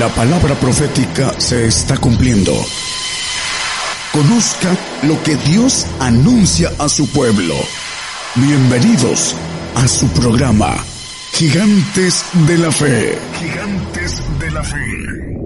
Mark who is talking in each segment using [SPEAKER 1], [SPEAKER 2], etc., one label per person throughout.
[SPEAKER 1] La palabra profética se está cumpliendo. Conozca lo que Dios anuncia a su pueblo. Bienvenidos a su programa, Gigantes de la Fe. Gigantes de la Fe.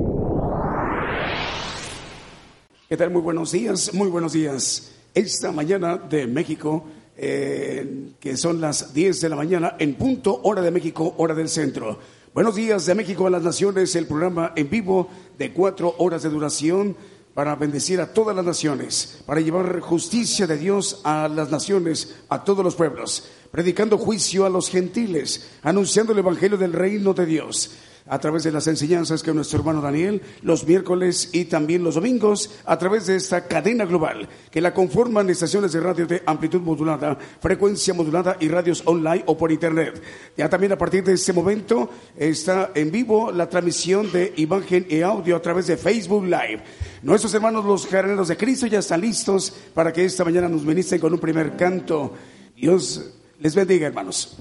[SPEAKER 2] ¿Qué tal? Muy buenos días, muy buenos días. Esta mañana de México, eh, que son las 10 de la mañana, en punto, hora de México, hora del centro. Buenos días de México a las Naciones, el programa en vivo de cuatro horas de duración para bendecir a todas las naciones, para llevar justicia de Dios a las naciones, a todos los pueblos, predicando juicio a los gentiles, anunciando el Evangelio del reino de Dios a través de las enseñanzas que nuestro hermano Daniel los miércoles y también los domingos a través de esta cadena global que la conforman estaciones de radio de amplitud modulada, frecuencia modulada y radios online o por internet. Ya también a partir de este momento está en vivo la transmisión de imagen y audio a través de Facebook Live. Nuestros hermanos los jardineros de Cristo ya están listos para que esta mañana nos ministren con un primer canto. Dios les bendiga, hermanos.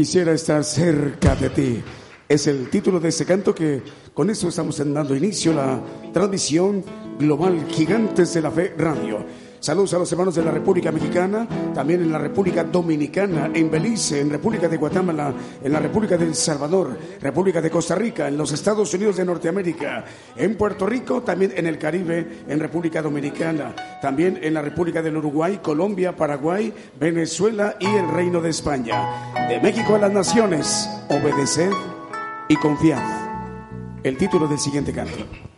[SPEAKER 2] Quisiera estar cerca de ti.
[SPEAKER 3] Es el título de ese canto que con eso estamos dando inicio a la transmisión global Gigantes de la Fe Radio. Saludos a los hermanos de la República Mexicana, también en la República Dominicana, en Belice, en República de Guatemala, en la República de El Salvador, República de Costa Rica, en los Estados Unidos de Norteamérica, en Puerto Rico, también en el Caribe, en República Dominicana, también en la República del Uruguay, Colombia, Paraguay, Venezuela y el Reino de España. De México a las naciones, obedeced y confiad. El título del siguiente canto.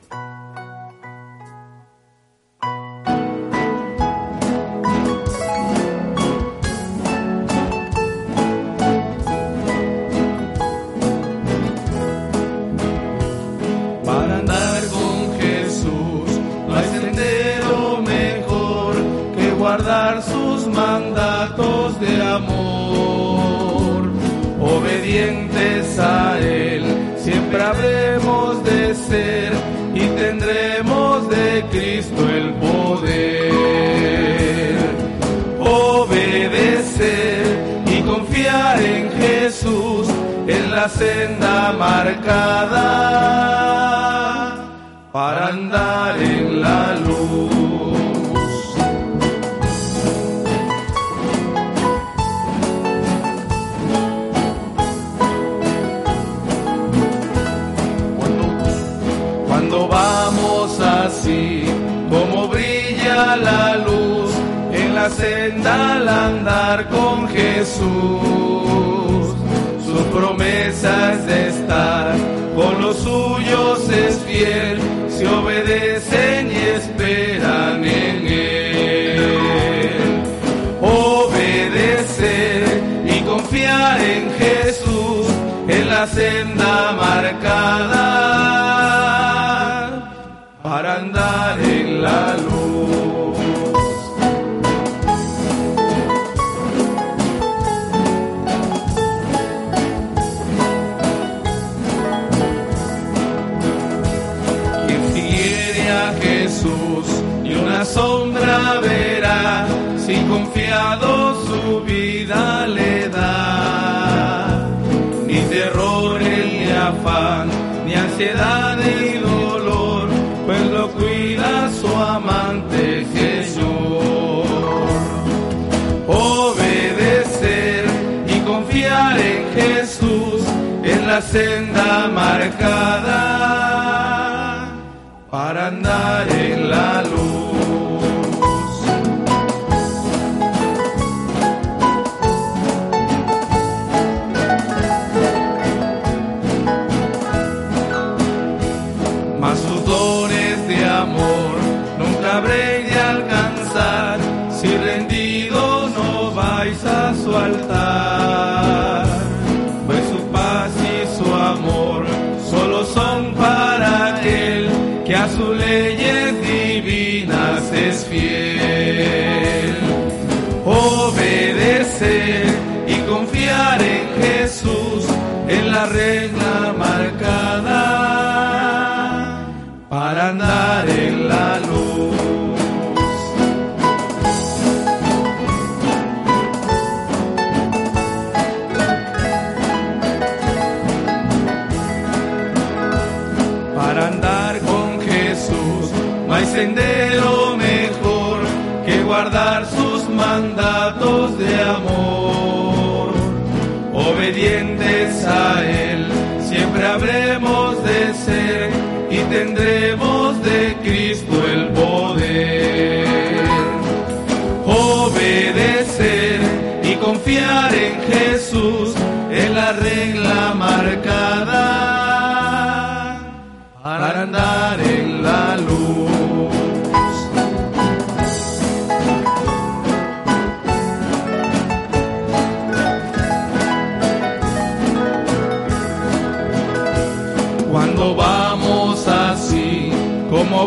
[SPEAKER 4] Verá si confiado su vida le da. Ni terror ni afán, ni ansiedad ni dolor, pues lo cuida su amante Jesús. Obedecer y confiar en Jesús en la senda marcada para andar en la confiar en Jesús es la regla marcada para andar en la luz.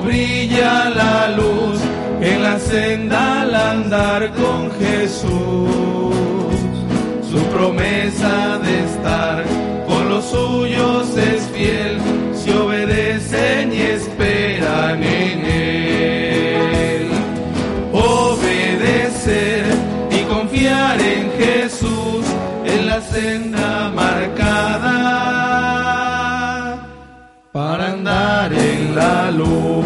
[SPEAKER 4] brilla la luz en la senda al andar con Jesús promesa de estar con los suyos es fiel, si obedecen y esperan en él. Obedecer y confiar en Jesús, en la senda marcada
[SPEAKER 5] para andar en la luz.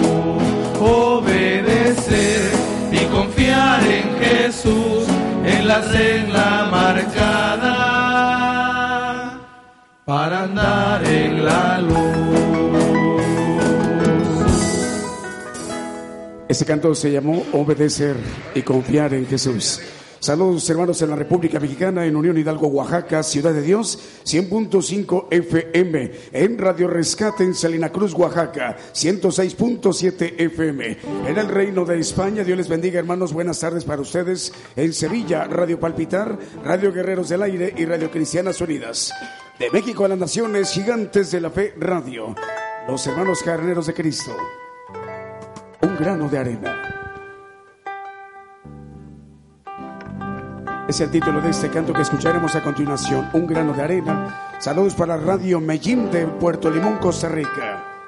[SPEAKER 5] Obedecer y confiar en Jesús, en la senda marcada.
[SPEAKER 4] Ese canto se llamó Obedecer y confiar en Jesús. Saludos hermanos en la República Mexicana, en Unión Hidalgo, Oaxaca, Ciudad de Dios, 100.5 FM, en Radio Rescate en Salina Cruz, Oaxaca, 106.7 FM, en el Reino de España, Dios les bendiga hermanos, buenas tardes para ustedes, en Sevilla, Radio Palpitar, Radio Guerreros del Aire y Radio Cristianas Unidas, de México a las Naciones, Gigantes de la Fe Radio, los hermanos carneros de Cristo, un grano de arena. Es el título de este canto que escucharemos a continuación, Un grano de arena. Saludos para Radio Medellín de Puerto Limón, Costa Rica.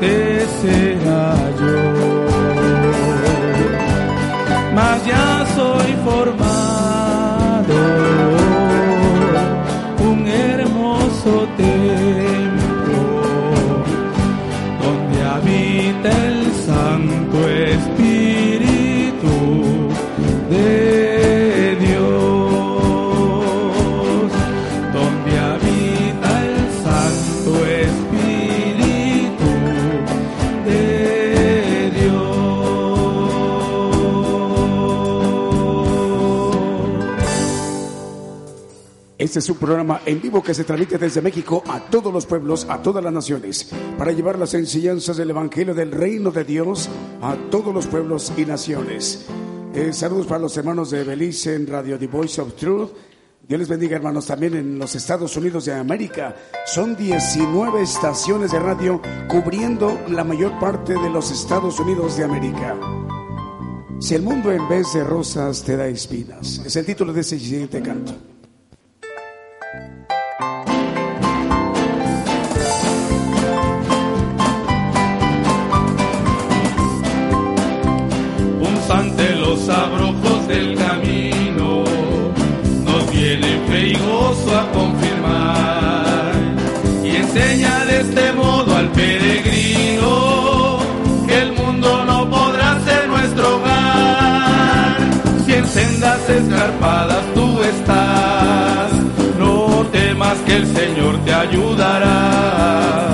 [SPEAKER 4] fuerte será yo. Mas ya soy formado.
[SPEAKER 3] Este es un programa en vivo que se transmite desde México a todos los pueblos, a todas las naciones, para llevar las enseñanzas del Evangelio del Reino de Dios a todos los pueblos y naciones. Eh, saludos para los hermanos de Belice en Radio The Voice of Truth. Dios les bendiga, hermanos, también en los Estados Unidos de América. Son 19 estaciones de radio cubriendo la mayor parte de los Estados Unidos de América. Si el mundo en vez de rosas te da espinas, es el título de ese siguiente canto.
[SPEAKER 4] Del camino, nos viene fe y gozo a confirmar y enseña de este modo al peregrino que el mundo no podrá ser nuestro hogar. Si en sendas escarpadas tú estás, no temas que el Señor te ayudará.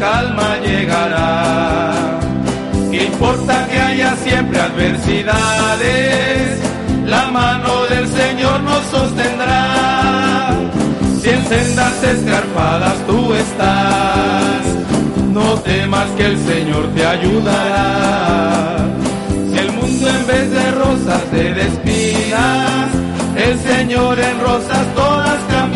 [SPEAKER 4] Calma llegará. ¿Qué importa que haya siempre adversidades? La mano del Señor nos sostendrá si en sendas escarpadas tú estás, no temas que el Señor te ayudará. Si el mundo en vez de rosas te despidas, el Señor en rosas todas cambiará.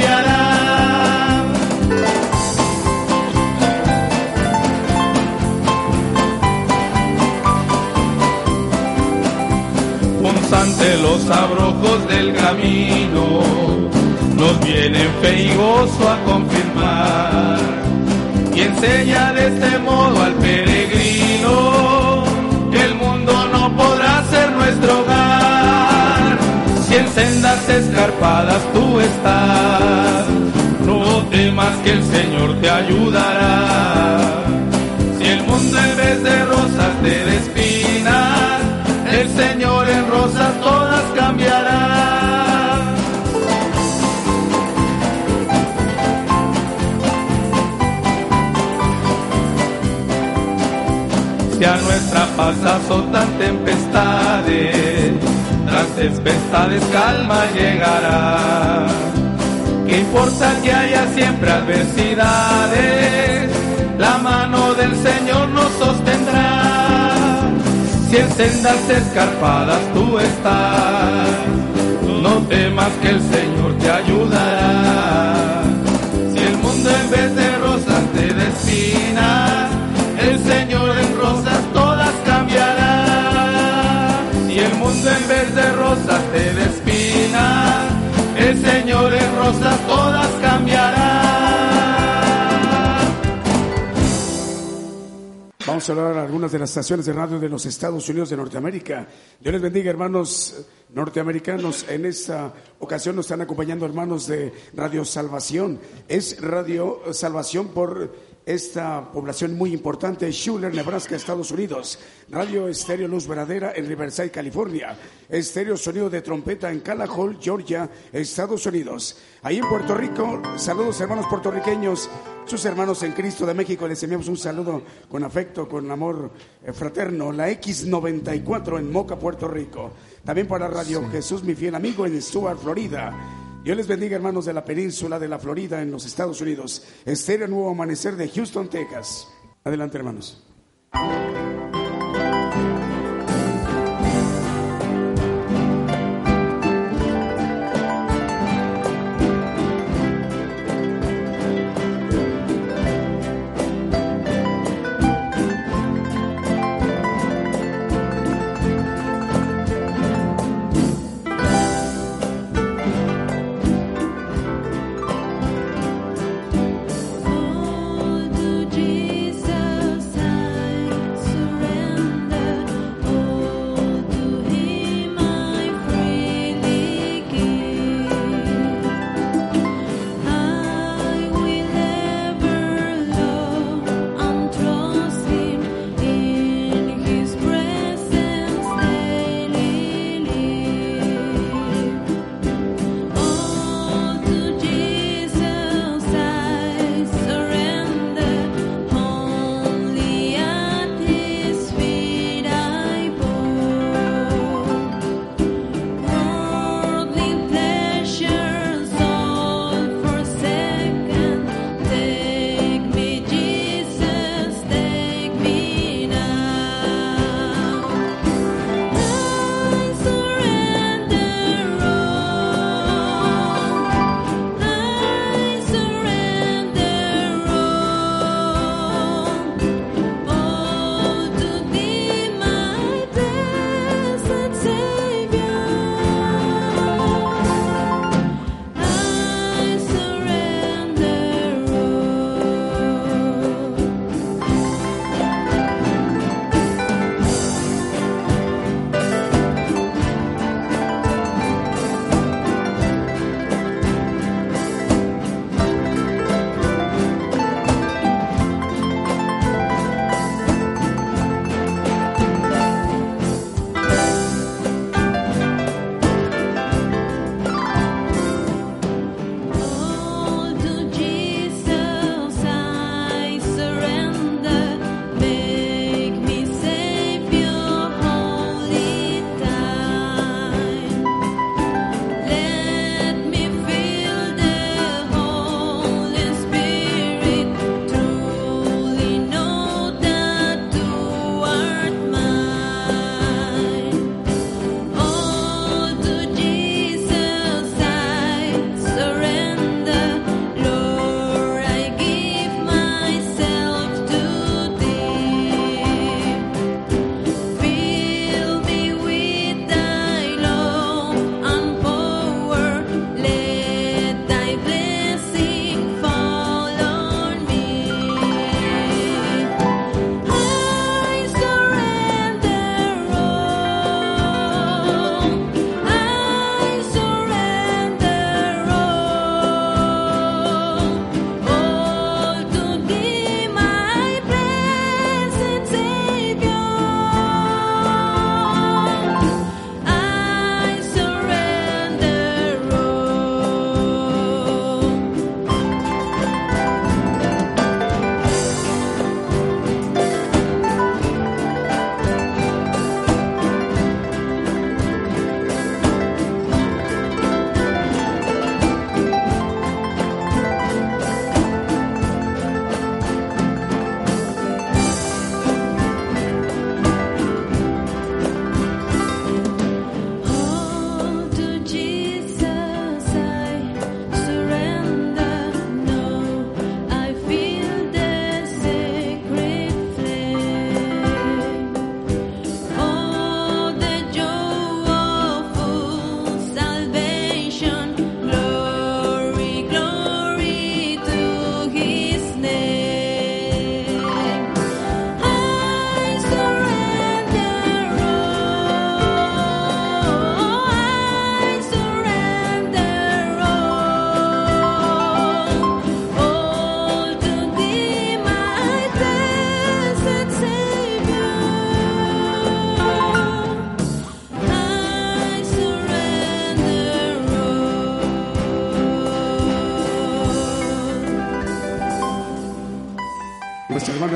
[SPEAKER 4] Ante los abrojos del camino. Nos viene fe y gozo a confirmar y enseña de este modo al peregrino que el mundo no podrá ser nuestro hogar. Si en sendas escarpadas tú estás no temas que el Señor te ayudará. Si el mundo en vez de rosas te de rosas todas cambiará si a nuestra paz azotan tempestades, tras tempestades calma llegará. ¿Qué importa que haya siempre adversidades? La mano del Señor nos sostendrá. Si en sendas escarpadas tú estás, no temas que el Señor te ayudará. Si el mundo en vez de rosas te despina, el Señor en rosas todas cambiará. Y el mundo en vez de rosas te despina, el Señor en rosas todas cambiará.
[SPEAKER 3] Vamos a hablar de algunas de las estaciones de radio de los Estados Unidos de Norteamérica. Dios les bendiga, hermanos norteamericanos. En esta ocasión nos están acompañando hermanos de Radio Salvación. Es Radio Salvación por esta población muy importante, Schuler, Nebraska, Estados Unidos. Radio Estéreo Luz Verdadera en Riverside, California. Estéreo Sonido de Trompeta en Calahol, Georgia, Estados Unidos. Ahí en Puerto Rico, saludos hermanos puertorriqueños, sus hermanos en Cristo de México, les enviamos un saludo con afecto, con amor eh, fraterno. La X94 en Moca, Puerto Rico. También para Radio Jesús, mi fiel amigo, en Stuart, Florida. Dios les bendiga, hermanos de la península de la Florida, en los Estados Unidos. Estéreo Nuevo Amanecer de Houston, Texas. Adelante, hermanos.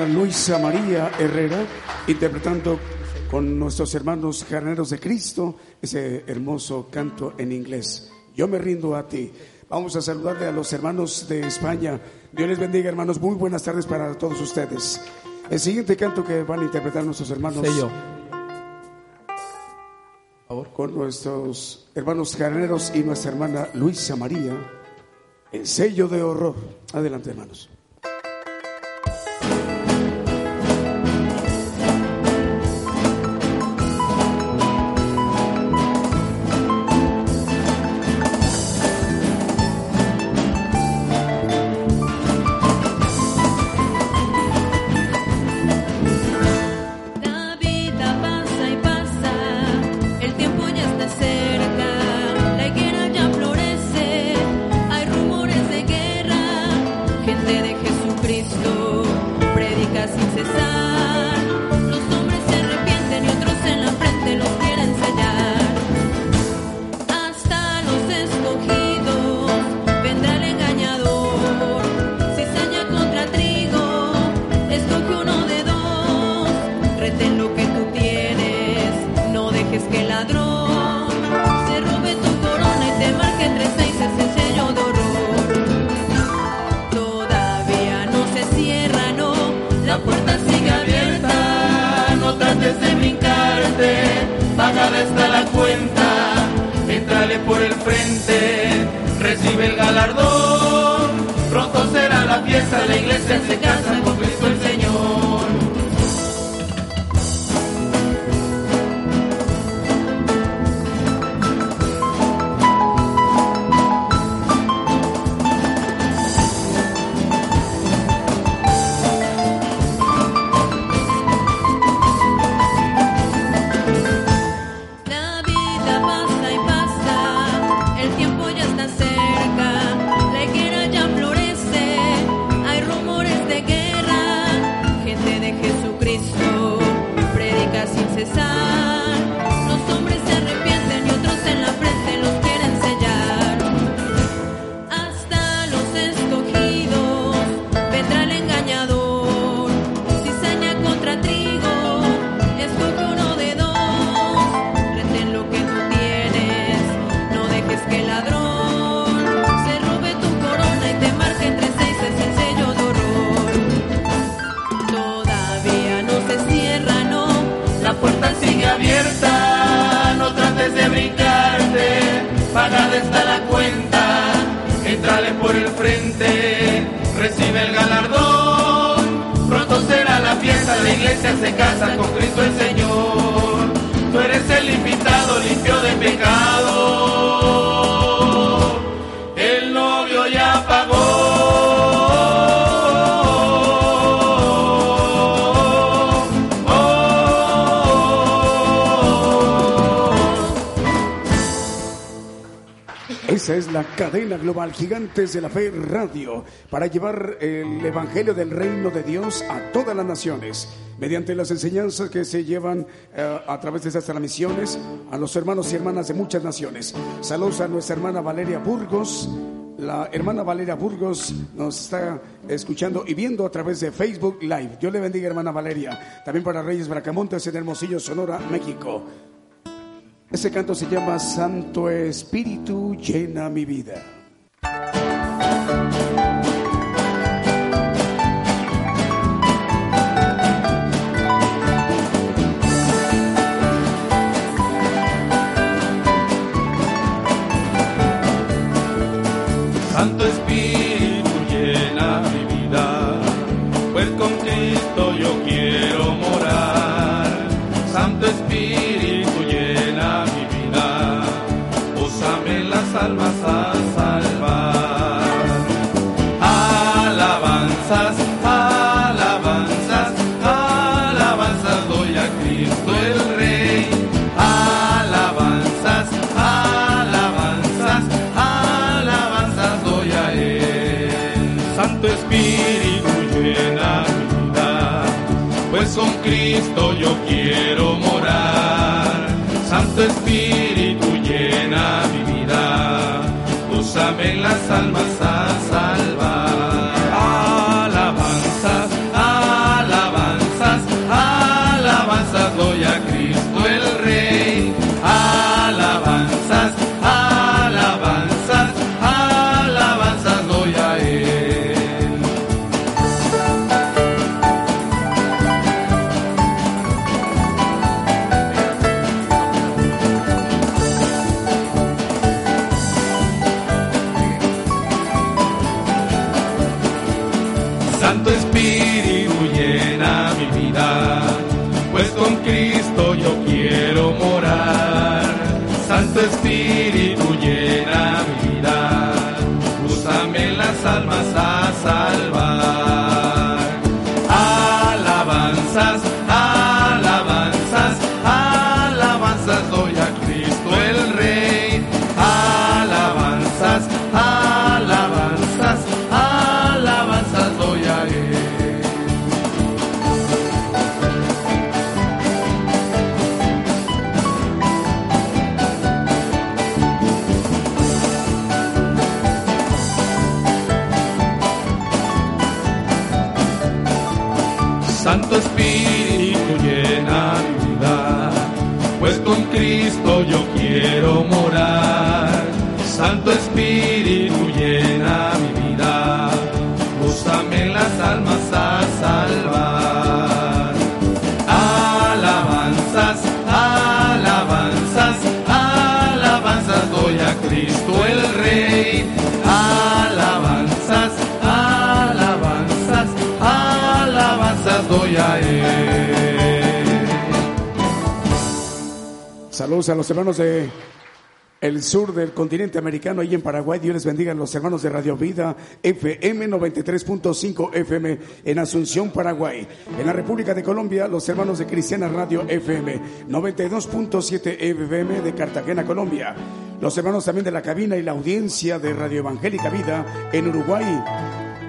[SPEAKER 6] Luisa María Herrera, interpretando con nuestros hermanos carneros de Cristo ese hermoso canto en inglés. Yo me rindo a ti. Vamos a saludarle a los hermanos de España. Dios les bendiga, hermanos. Muy buenas tardes para todos ustedes. El siguiente canto que van a interpretar nuestros hermanos.
[SPEAKER 4] Sello.
[SPEAKER 6] Con nuestros hermanos carneros y nuestra hermana Luisa María. El sello de horror. Adelante, hermanos. De la Fe Radio para llevar el Evangelio del Reino de Dios a todas las naciones mediante las enseñanzas que se llevan eh, a través de estas transmisiones a los hermanos y hermanas de muchas naciones. Saludos a nuestra hermana Valeria Burgos. La hermana Valeria Burgos nos está escuchando y viendo a través de Facebook Live. Dios le bendiga, hermana Valeria. También para Reyes Bracamontes en Hermosillo, Sonora, México. Ese canto se llama Santo Espíritu llena mi vida.
[SPEAKER 4] Santo Espíritu llena mi vida, úsame en las almas los hermanos de el sur del continente americano y en Paraguay. Dios les bendiga a los hermanos de Radio Vida FM 93.5 FM en Asunción, Paraguay. En la República de Colombia, los hermanos de Cristiana Radio FM 92.7 FM de Cartagena, Colombia. Los hermanos también de la cabina y la audiencia de Radio Evangélica Vida en Uruguay.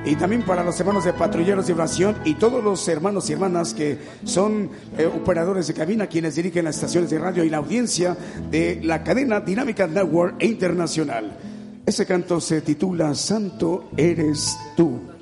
[SPEAKER 4] Y también para los hermanos de Patrulleros de Oración y todos los hermanos y hermanas que son eh, operadores de cabina, quienes dirigen las estaciones de radio y la audiencia de la cadena Dinámica Network Internacional. Ese canto se titula Santo eres tú.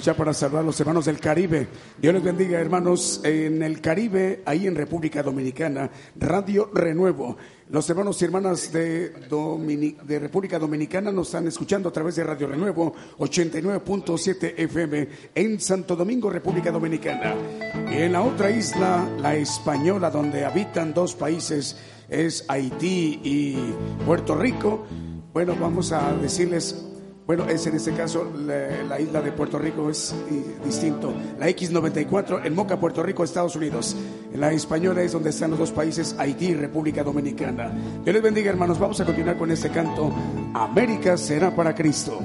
[SPEAKER 4] Aprovechar para saludar a los hermanos del Caribe. Dios les bendiga, hermanos, en el Caribe, ahí en República Dominicana, Radio Renuevo. Los hermanos y hermanas de, de República Dominicana nos están escuchando a través de Radio Renuevo 89.7 FM en Santo Domingo, República Dominicana. Y en la otra isla, la española, donde habitan dos países, es Haití y Puerto Rico. Bueno, vamos a decirles bueno, es en este caso la, isla de Puerto Rico es distinto. La X94 en Moca, Puerto Rico, Estados Unidos. En la española es donde están los dos países, Haití y República Dominicana. Dios les bendiga, hermanos. Vamos a continuar con este canto. América será para Cristo.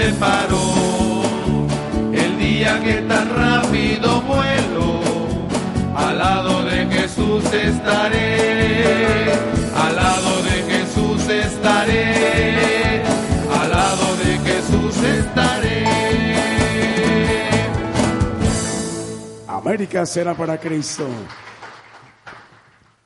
[SPEAKER 4] Preparó, el día que tan rápido vuelo, al lado de Jesús estaré, al lado de Jesús estaré, al lado de Jesús estaré.
[SPEAKER 3] América será para Cristo.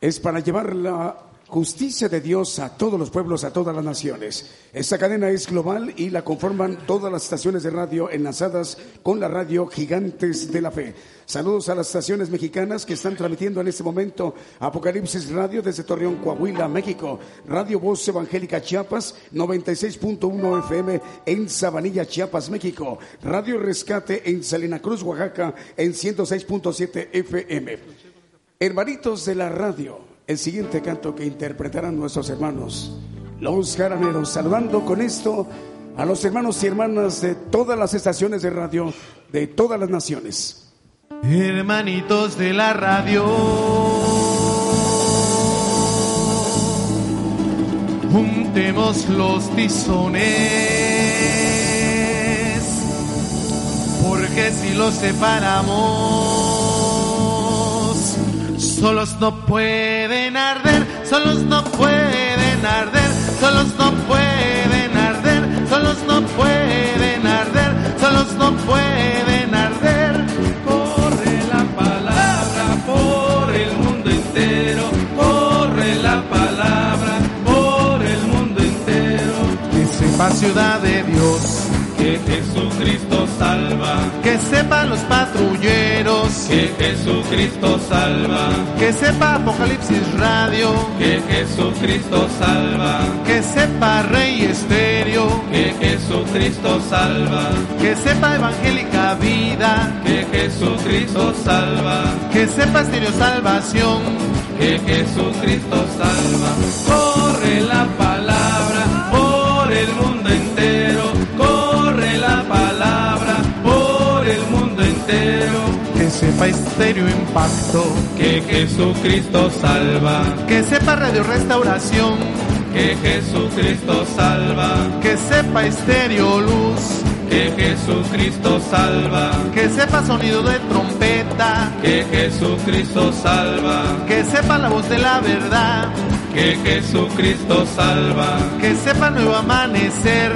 [SPEAKER 3] Es para llevar la justicia de Dios a todos los pueblos, a todas las naciones. Esta cadena es global y la conforman todas las estaciones de radio enlazadas con la radio Gigantes de la Fe. Saludos a las estaciones mexicanas que están transmitiendo en este momento Apocalipsis Radio desde Torreón, Coahuila, México. Radio Voz Evangélica Chiapas, 96.1 FM en Sabanilla, Chiapas, México. Radio Rescate en Salina Cruz, Oaxaca, en 106.7 FM. Hermanitos de la radio, el siguiente canto que interpretarán nuestros hermanos, los jaraneros, saludando con esto a los hermanos y hermanas de todas las estaciones de radio de todas las naciones.
[SPEAKER 4] Hermanitos de la radio, juntemos los tizones, porque si los separamos, solos no pueden arder, solos no pueden arder, solos no pueden arder, solos no pueden arder, solos no pueden arder. Corre la palabra por el mundo entero, corre la palabra por el mundo entero. Que sepa ciudad de Dios, que Jesucristo salva, que sepan los patrulleros, que Jesucristo salva, que sepa Apocalipsis Radio, que Jesucristo salva, que sepa Rey Estéreo, que Jesucristo salva, que sepa Evangélica Vida, que Jesucristo salva, que sepa Estéreo Salvación, que Jesucristo salva. Corre la palabra por el mundo entero, sepa Estéreo Impacto, que Jesucristo salva, que sepa Radio Restauración, que Jesucristo salva, que sepa Estéreo Luz, que Jesucristo salva, que sepa sonido de trompeta, que Jesucristo salva, que sepa la voz de la verdad, que Jesucristo salva, que sepa nuevo amanecer,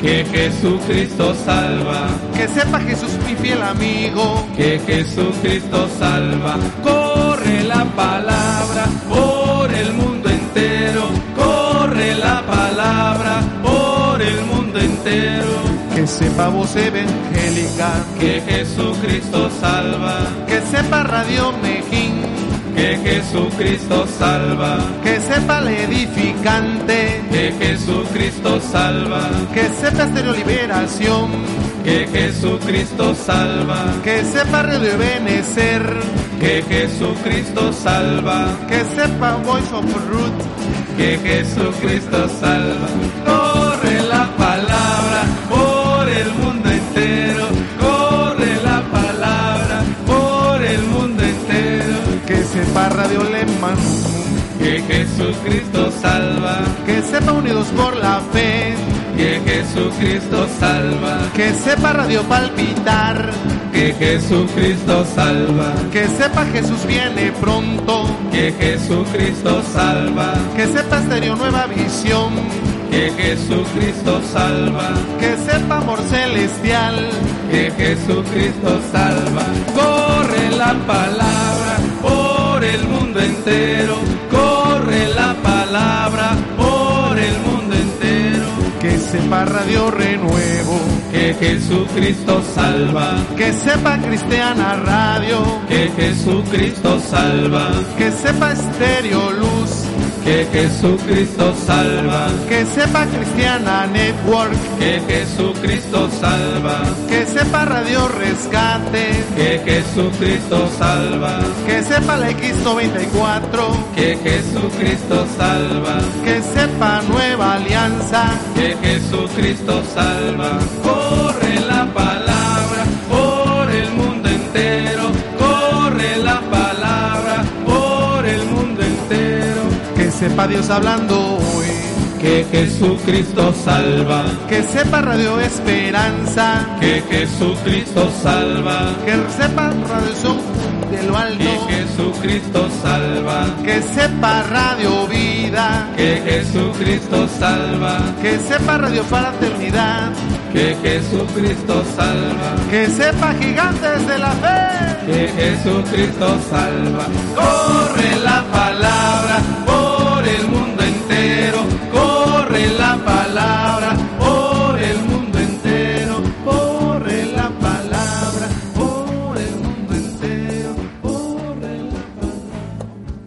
[SPEAKER 4] que Jesucristo salva, que sepa Jesús mi fiel amigo, que Jesucristo salva, corre la palabra por el mundo entero, corre la palabra por el mundo entero. Que sepa voz evangélica, que Jesucristo salva, que sepa Radio Mejín, que Jesucristo salva, que sepa el edificante, que Jesucristo salva, que sepa Estéreo Liberación, que Jesucristo salva, que sepa Radio Benecer, que Jesucristo salva, que sepa Voice of Ruth, que Jesucristo salva, corre la palabra Jesucristo salva, que sepa unidos por la fe, que Jesucristo salva, que sepa Radio Palpitar, que Jesucristo salva, que sepa Jesús viene pronto, que Jesucristo salva, que sepa Estéreo Nueva Visión, que Jesucristo salva, que sepa amor celestial, que Jesucristo salva, corre la palabra por el mundo entero, corre la palabra por el mundo entero, que sepa Radio Renuevo, que Jesucristo salva, que sepa Cristiana Radio, que Jesucristo salva, que sepa Estéreo Luz, que Jesucristo salva.
[SPEAKER 2] Que sepa Cristiana Network,
[SPEAKER 4] que Jesucristo salva.
[SPEAKER 2] Que sepa Radio Rescate,
[SPEAKER 4] que Jesucristo salva.
[SPEAKER 2] Que sepa la X94,
[SPEAKER 4] que Jesucristo salva.
[SPEAKER 2] Que sepa Nueva Alianza,
[SPEAKER 4] que Jesucristo salva. Corre la palabra
[SPEAKER 2] sepa Dios hablando hoy,
[SPEAKER 4] que Jesucristo salva.
[SPEAKER 2] Que sepa Radio Esperanza,
[SPEAKER 4] que Jesucristo salva.
[SPEAKER 2] Que sepa Radio Son de lo alto.
[SPEAKER 4] Que Jesucristo salva.
[SPEAKER 2] Que sepa Radio Vida.
[SPEAKER 4] Que Jesucristo salva.
[SPEAKER 2] Que sepa Radio Fraternidad.
[SPEAKER 4] Que Jesucristo salva.
[SPEAKER 2] Que sepa Gigantes de la Fe.
[SPEAKER 4] Que Jesucristo salva. Corre la palabra Corre la palabra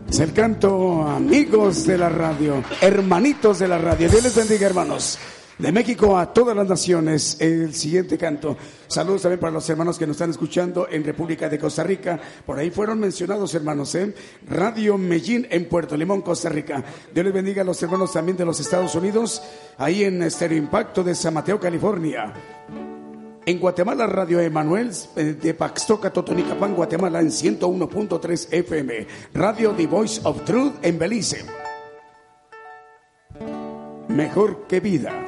[SPEAKER 3] Es el canto, amigos de la radio, hermanitos de la radio. Dios les bendiga, hermanos. De México a todas las naciones, el siguiente canto. Saludos también para los hermanos que nos están escuchando en República de Costa Rica. Por ahí fueron mencionados, hermanos, ¿eh? Radio Medellín en Puerto Limón, Costa Rica. Dios les bendiga a los hermanos también de los Estados Unidos, ahí en Estéreo Impacto de San Mateo, California. En Guatemala, Radio Emanuel eh, de Paxtoca, Totonicapán, Guatemala, en 101.3 FM. Radio The Voice of Truth en Belice. Mejor que vida.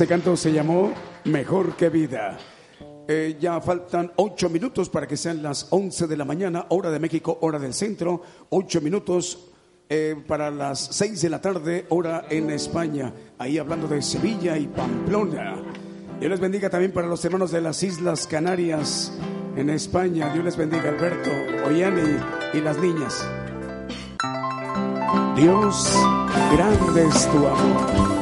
[SPEAKER 4] Este canto se llamó Mejor que Vida. Eh, ya faltan ocho minutos para que sean las once de la mañana, hora de México, hora del centro. Ocho minutos eh, para las seis de la tarde, hora en España. Ahí hablando de Sevilla y Pamplona. Dios les bendiga también para los hermanos de las Islas Canarias en España. Dios les bendiga, Alberto, Oyani y las niñas. Dios, grande es tu amor.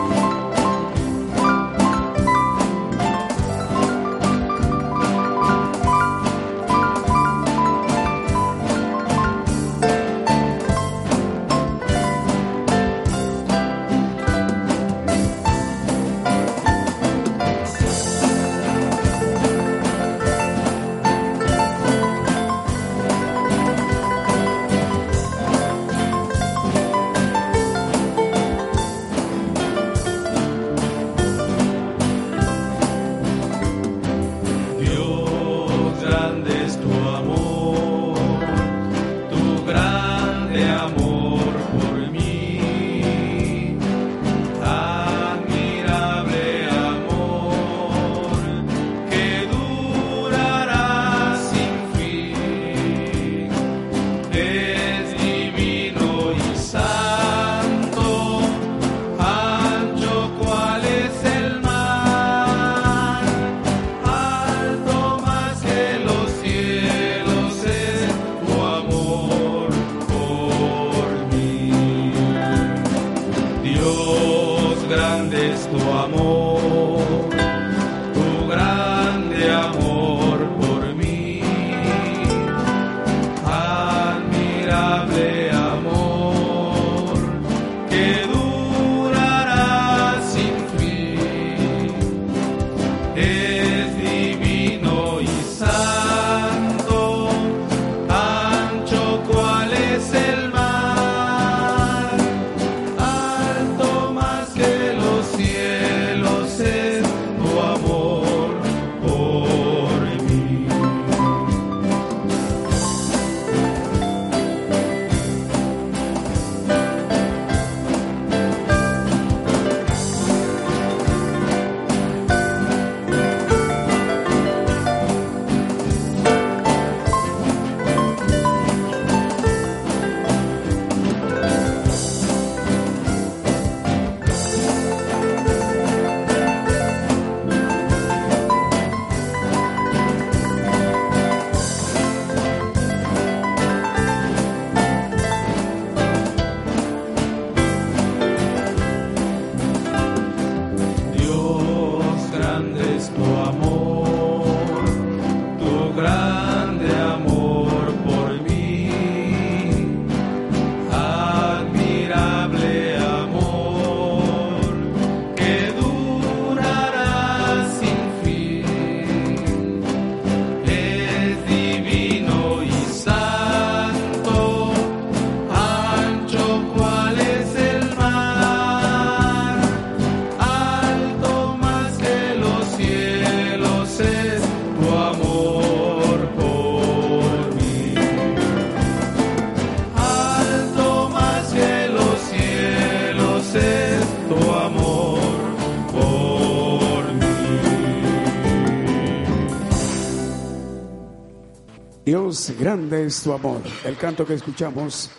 [SPEAKER 4] Grande es tu amor. El canto que escuchamos.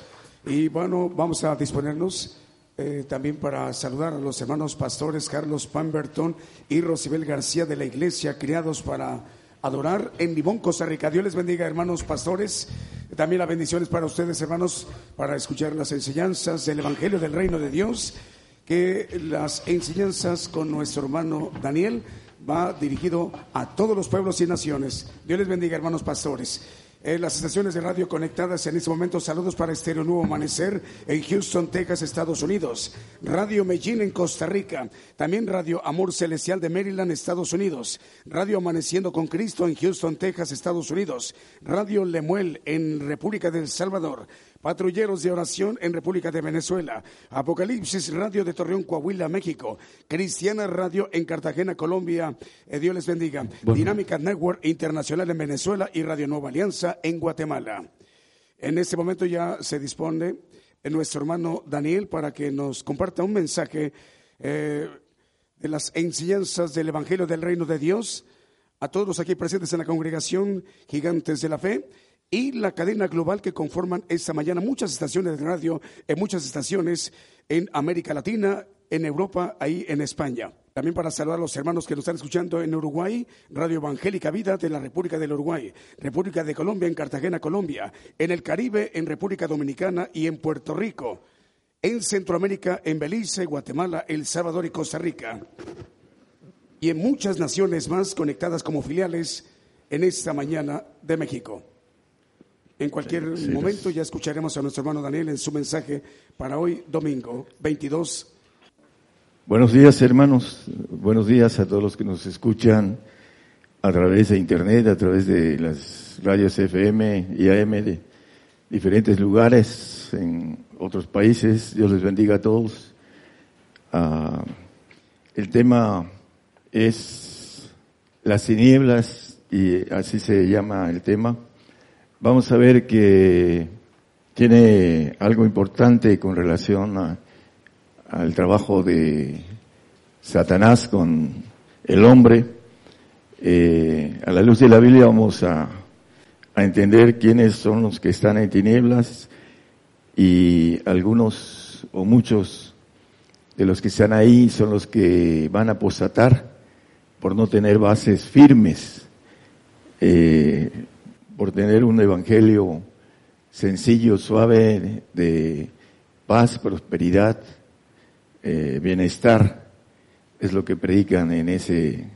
[SPEAKER 4] Y bueno, vamos a disponernos eh, también para saludar a los hermanos pastores Carlos Pamberton y Rosibel García de la iglesia, criados para adorar en Limón, Costa Rica. Dios les bendiga, hermanos pastores. También las bendiciones para ustedes, hermanos, para escuchar las enseñanzas del Evangelio del Reino de Dios, que las enseñanzas con nuestro hermano Daniel va dirigido a todos los pueblos y naciones. Dios les bendiga, hermanos pastores. Eh, las estaciones de radio conectadas en este momento. Saludos para Estéreo Nuevo Amanecer en Houston, Texas, Estados Unidos. Radio Medellín en Costa Rica. También Radio Amor Celestial de Maryland, Estados Unidos. Radio Amaneciendo con Cristo en Houston, Texas, Estados Unidos. Radio Lemuel en República del Salvador. Patrulleros de Oración en República de Venezuela, Apocalipsis Radio de Torreón, Coahuila, México, Cristiana Radio en Cartagena, Colombia, eh, Dios les bendiga, Dinámica Network Internacional en Venezuela y Radio Nueva Alianza en Guatemala. En este momento ya se dispone nuestro hermano Daniel para que nos comparta un mensaje. Eh,
[SPEAKER 3] de las enseñanzas del Evangelio del Reino de Dios, a todos los aquí presentes en la congregación Gigantes de la Fe y la cadena global que conforman esta mañana muchas estaciones de radio en muchas estaciones en América Latina, en Europa, ahí en España. También para saludar a los hermanos que nos están escuchando en Uruguay, Radio Evangélica Vida de la República del Uruguay, República de Colombia en Cartagena, Colombia, en el Caribe, en República Dominicana y en Puerto Rico, en Centroamérica, en Belice, Guatemala, El Salvador y Costa Rica, y en muchas naciones más conectadas como filiales en esta mañana de México. En cualquier momento ya escucharemos a nuestro hermano Daniel en su mensaje para hoy, domingo 22
[SPEAKER 7] Buenos días, hermanos. Buenos días a todos los que nos escuchan a través de Internet, a través de las radios FM y AM de diferentes lugares en otros países. Dios les bendiga a todos. Ah, el tema es las tinieblas y así se llama el tema. Vamos a ver que tiene algo importante con relación a al trabajo de Satanás con el hombre. Eh, a la luz de la Biblia vamos a, entender quiénes son los que están en tinieblas y algunos o muchos de los que están ahí son los que van a apostatar por no tener bases firmes, eh, por tener un evangelio sencillo, suave, de paz, prosperidad, eh, bienestar, es lo que predican en ese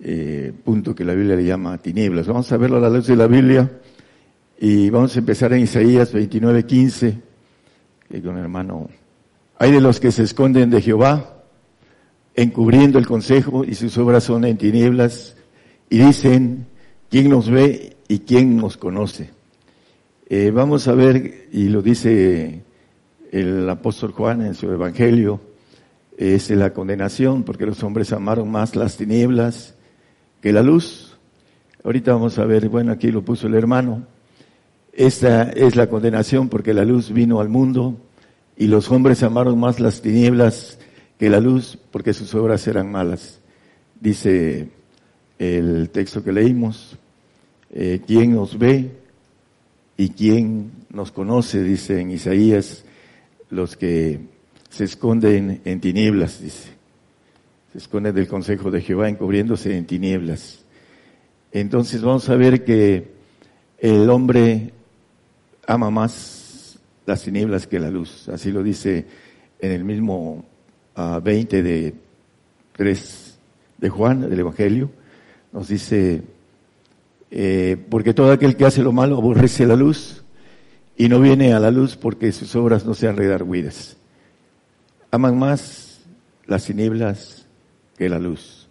[SPEAKER 7] eh, punto que la Biblia le llama tinieblas. Vamos a verlo a la luz de la Biblia y vamos a empezar en Isaías 29, 15, que con el hermano, hay de los que se esconden de Jehová, encubriendo el consejo y sus obras son en tinieblas y dicen, ¿quién nos ve y quién nos conoce? Eh, vamos a ver, y lo dice el apóstol Juan en su evangelio, es la condenación, porque los hombres amaron más las tinieblas que la luz. Ahorita vamos a ver, bueno, aquí lo puso el hermano. Esta es la condenación porque la luz vino al mundo y los hombres amaron más las tinieblas que la luz porque sus obras eran malas. Dice el texto que leímos, eh, ¿quién nos ve y quién nos conoce? Dice en Isaías los que se esconden en tinieblas, dice. Se esconden del consejo de Jehová encubriéndose en tinieblas. Entonces vamos a ver que el hombre ama más las tinieblas que la luz. Así lo dice en el mismo 20 ah, de 3 de Juan, del Evangelio. Nos dice, eh, porque todo aquel que hace lo malo aborrece la luz y no viene a la luz porque sus obras no sean redarguidas. Aman más las tinieblas que la luz.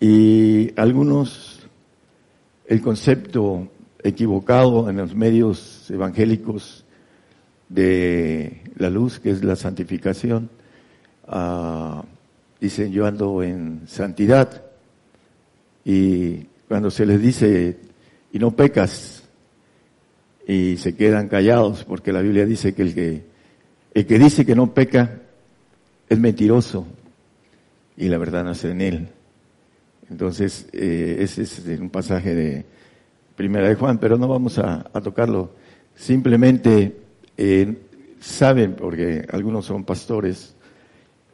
[SPEAKER 7] Y algunos, el concepto equivocado en los medios evangélicos de la luz, que es la santificación, uh, dicen yo ando en santidad. Y cuando se les dice, y no pecas, y se quedan callados porque la Biblia dice que el que, el que dice que no peca es mentiroso y la verdad nace en él. Entonces, eh, ese es un pasaje de Primera de Juan, pero no vamos a, tocarlo. Simplemente eh, saben, porque algunos son pastores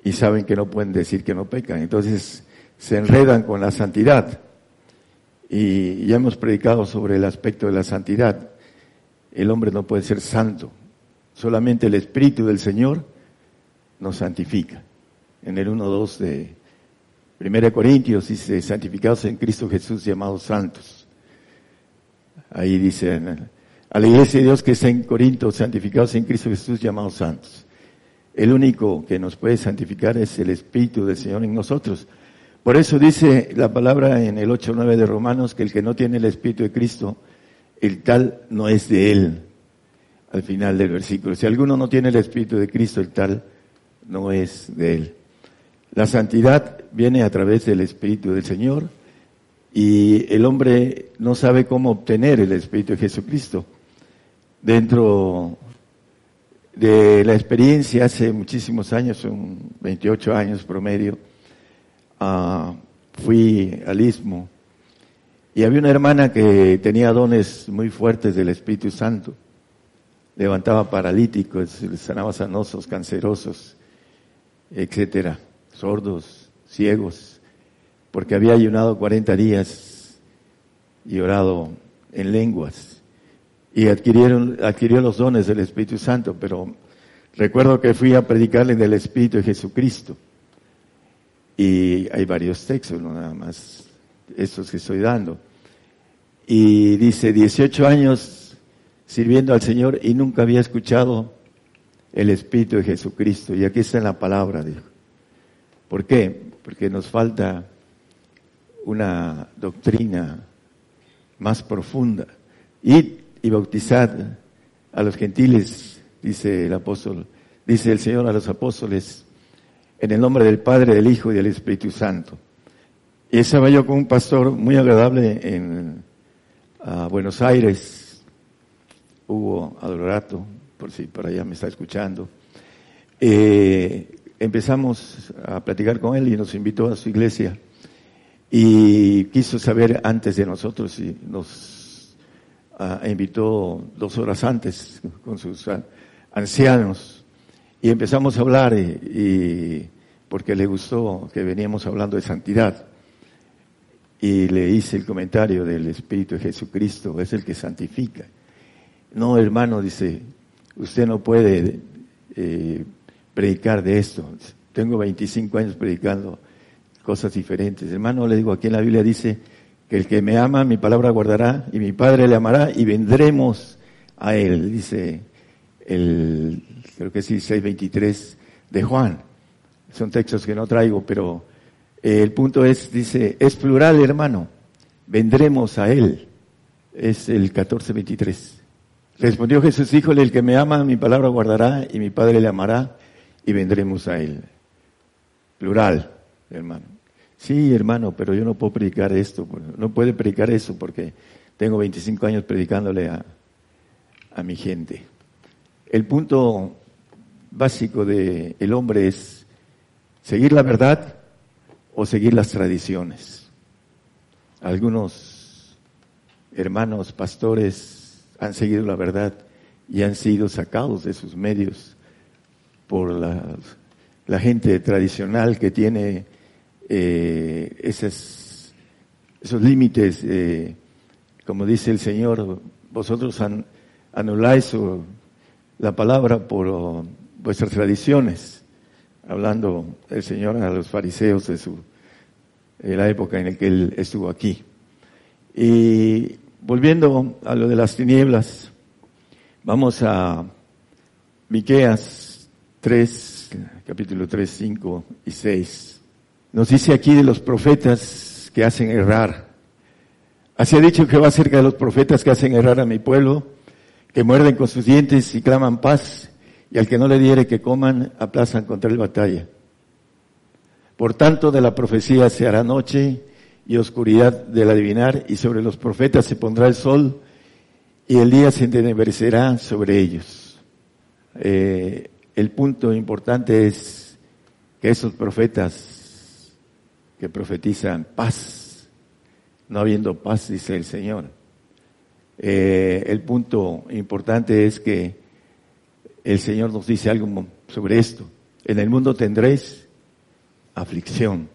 [SPEAKER 7] y saben que no pueden decir que no pecan. Entonces, se enredan con la santidad. Y ya hemos predicado sobre el aspecto de la santidad el hombre no puede ser santo. Solamente el Espíritu del Señor nos santifica. En el 1.2 de 1 Corintios dice, santificados en Cristo Jesús, llamados santos. Ahí dice, a la iglesia de Dios que está en Corinto, santificados en Cristo Jesús, llamados santos. El único que nos puede santificar es el Espíritu del Señor en nosotros. Por eso dice la palabra en el 8.9 de Romanos que el que no tiene el Espíritu de Cristo el tal no es de él. Al final del versículo. Si alguno no tiene el Espíritu de Cristo, el tal no es de él. La santidad viene a través del Espíritu del Señor y el hombre no sabe cómo obtener el Espíritu de Jesucristo. Dentro de la experiencia hace muchísimos años, son 28 años promedio, fui al istmo y había una hermana que tenía dones muy fuertes del Espíritu Santo. Levantaba paralíticos, sanaba sanosos, cancerosos, etcétera, sordos, ciegos, porque había ayunado 40 días y orado en lenguas y adquirieron, adquirió los dones del Espíritu Santo, pero recuerdo que fui a predicarle del Espíritu de Jesucristo. Y hay varios textos, no nada más estos que estoy dando. Y dice, 18 años sirviendo al Señor y nunca había escuchado el Espíritu de Jesucristo. Y aquí está en la palabra, dijo. ¿Por qué? Porque nos falta una doctrina más profunda. Y, y bautizar a los gentiles, dice el apóstol, dice el Señor a los apóstoles, en el nombre del Padre, del Hijo y del Espíritu Santo. Y estaba yo con un pastor muy agradable en Buenos Aires, Hugo Adorato, por si por allá me está escuchando. Eh, empezamos a platicar con él y nos invitó a su iglesia y quiso saber antes de nosotros y nos ah, invitó dos horas antes con sus ancianos y empezamos a hablar y porque le gustó que veníamos hablando de santidad. Y le hice el comentario del Espíritu de Jesucristo, es el que santifica. No, hermano, dice, usted no puede eh, predicar de esto. Tengo 25 años predicando cosas diferentes. Hermano, le digo, aquí en la Biblia dice que el que me ama, mi palabra guardará, y mi Padre le amará, y vendremos a él, dice el, creo que sí, 6.23 de Juan son textos que no traigo, pero eh, el punto es, dice, es plural, hermano, vendremos a él. Es el 1423. Respondió Jesús, híjole, el que me ama, mi palabra guardará y mi Padre le amará y vendremos a él. Plural, hermano. Sí, hermano, pero yo no puedo predicar esto, no puede predicar eso porque tengo 25 años predicándole a, a mi gente. El punto básico del el hombre es ¿Seguir la verdad o seguir las tradiciones? Algunos hermanos pastores han seguido la verdad y han sido sacados de sus medios por la, gente tradicional que tiene eh, esos, esos límites, como dice el Señor, vosotros anuláis la palabra por vuestras tradiciones hablando el Señor a los fariseos de su la época en la que él estuvo aquí. Y volviendo a lo de las tinieblas, vamos a Miqueas 3, capítulo 3, 5 y 6. Nos dice aquí de los profetas que hacen errar. Así ha dicho Jehová acerca de los profetas que hacen errar a mi pueblo, que muerden con sus dientes y claman paz y al que no le diere que coman, aplazan contra el batalla. Por tanto, de la profecía se hará noche y oscuridad del adivinar, y sobre los profetas se pondrá el sol, y el día se entenebrecerá sobre ellos. Eh, el punto importante es que esos profetas que profetizan paz, no habiendo paz, dice el Señor. Eh, el punto importante es que el Señor nos dice algo sobre esto. En el mundo tendréis aflicción.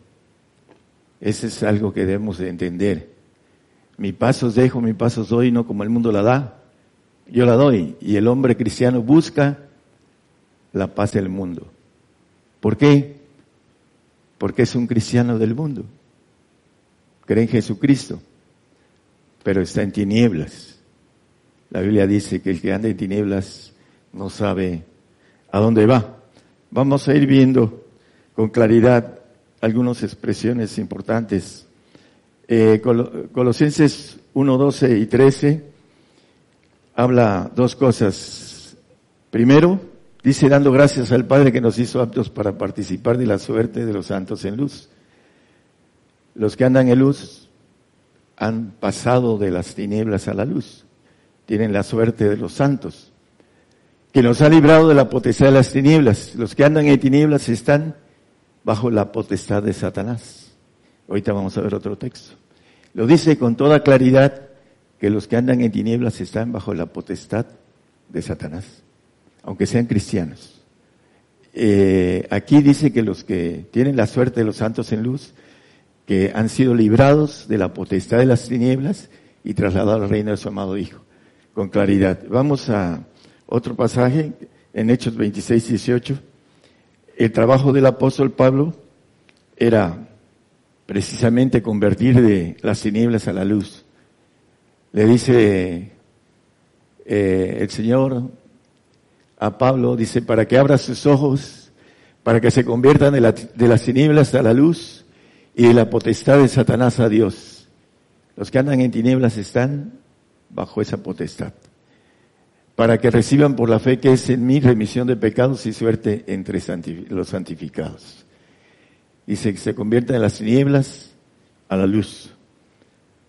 [SPEAKER 7] Ese es algo que debemos de entender. Mi paso os dejo, mi paso os doy, no como el mundo la da. Yo la doy. Y el hombre cristiano busca la paz del mundo. ¿Por qué? Porque es un cristiano del mundo. Cree en Jesucristo, pero está en tinieblas. La Biblia dice que el que anda en tinieblas no sabe a dónde va. Vamos a ir viendo con claridad algunas expresiones importantes. Eh, Colosenses 1, 12 y 13 habla dos cosas. Primero, dice dando gracias al Padre que nos hizo aptos para participar de la suerte de los santos en luz. Los que andan en luz han pasado de las tinieblas a la luz. Tienen la suerte de los santos que nos ha librado de la potestad de las tinieblas. Los que andan en tinieblas están bajo la potestad de Satanás. Ahorita vamos a ver otro texto. Lo dice con toda claridad que los que andan en tinieblas están bajo la potestad de Satanás, aunque sean cristianos. Eh, aquí dice que los que tienen la suerte de los santos en luz, que han sido librados de la potestad de las tinieblas y trasladados al reino de su amado Hijo, con claridad. Vamos a otro pasaje en Hechos 26, 18. El trabajo del apóstol Pablo era precisamente convertir de las tinieblas a la luz. Le dice eh, el Señor a Pablo, dice, para que abra sus ojos, para que se conviertan de, de las tinieblas a la luz y de la potestad de Satanás a Dios. Los que andan en tinieblas están bajo esa potestad. Para que reciban por la fe que es en mí remisión de pecados y suerte entre los santificados. Dice que se conviertan de las tinieblas a la luz.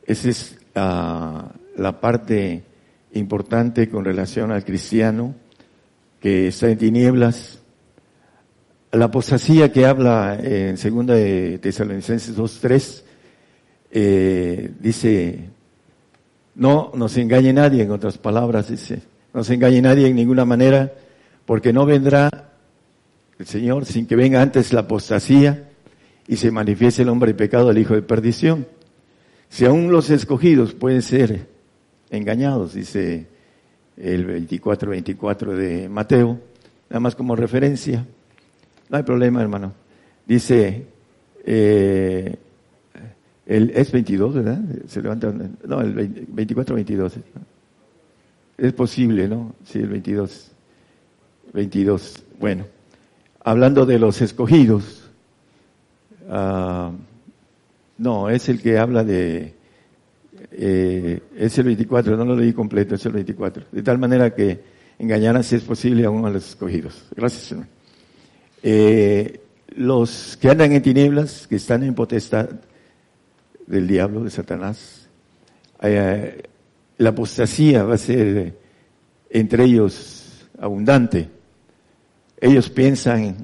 [SPEAKER 7] Esa es ah, la parte importante con relación al cristiano que está en tinieblas. La apostasía que habla en segunda de Tesalonicenses 2.3 eh, dice, no nos engañe nadie, en otras palabras, dice, no se engañe nadie en ninguna manera, porque no vendrá el Señor sin que venga antes la apostasía y se manifieste el hombre de pecado, el hijo de perdición. Si aún los escogidos pueden ser engañados, dice el 24-24 de Mateo, nada más como referencia. No hay problema, hermano. Dice, eh, el, es 22, ¿verdad? Se levanta, no, el 24-22. Es posible, ¿no? Sí, el 22. 22. Bueno, hablando de los escogidos, uh, no, es el que habla de, eh, es el 24, no lo leí completo, es el 24. De tal manera que engañarán si es posible aún a los escogidos. Gracias, Señor. Eh, los que andan en tinieblas, que están en potestad del diablo, de Satanás, eh, la apostasía va a ser entre ellos abundante. Ellos piensan,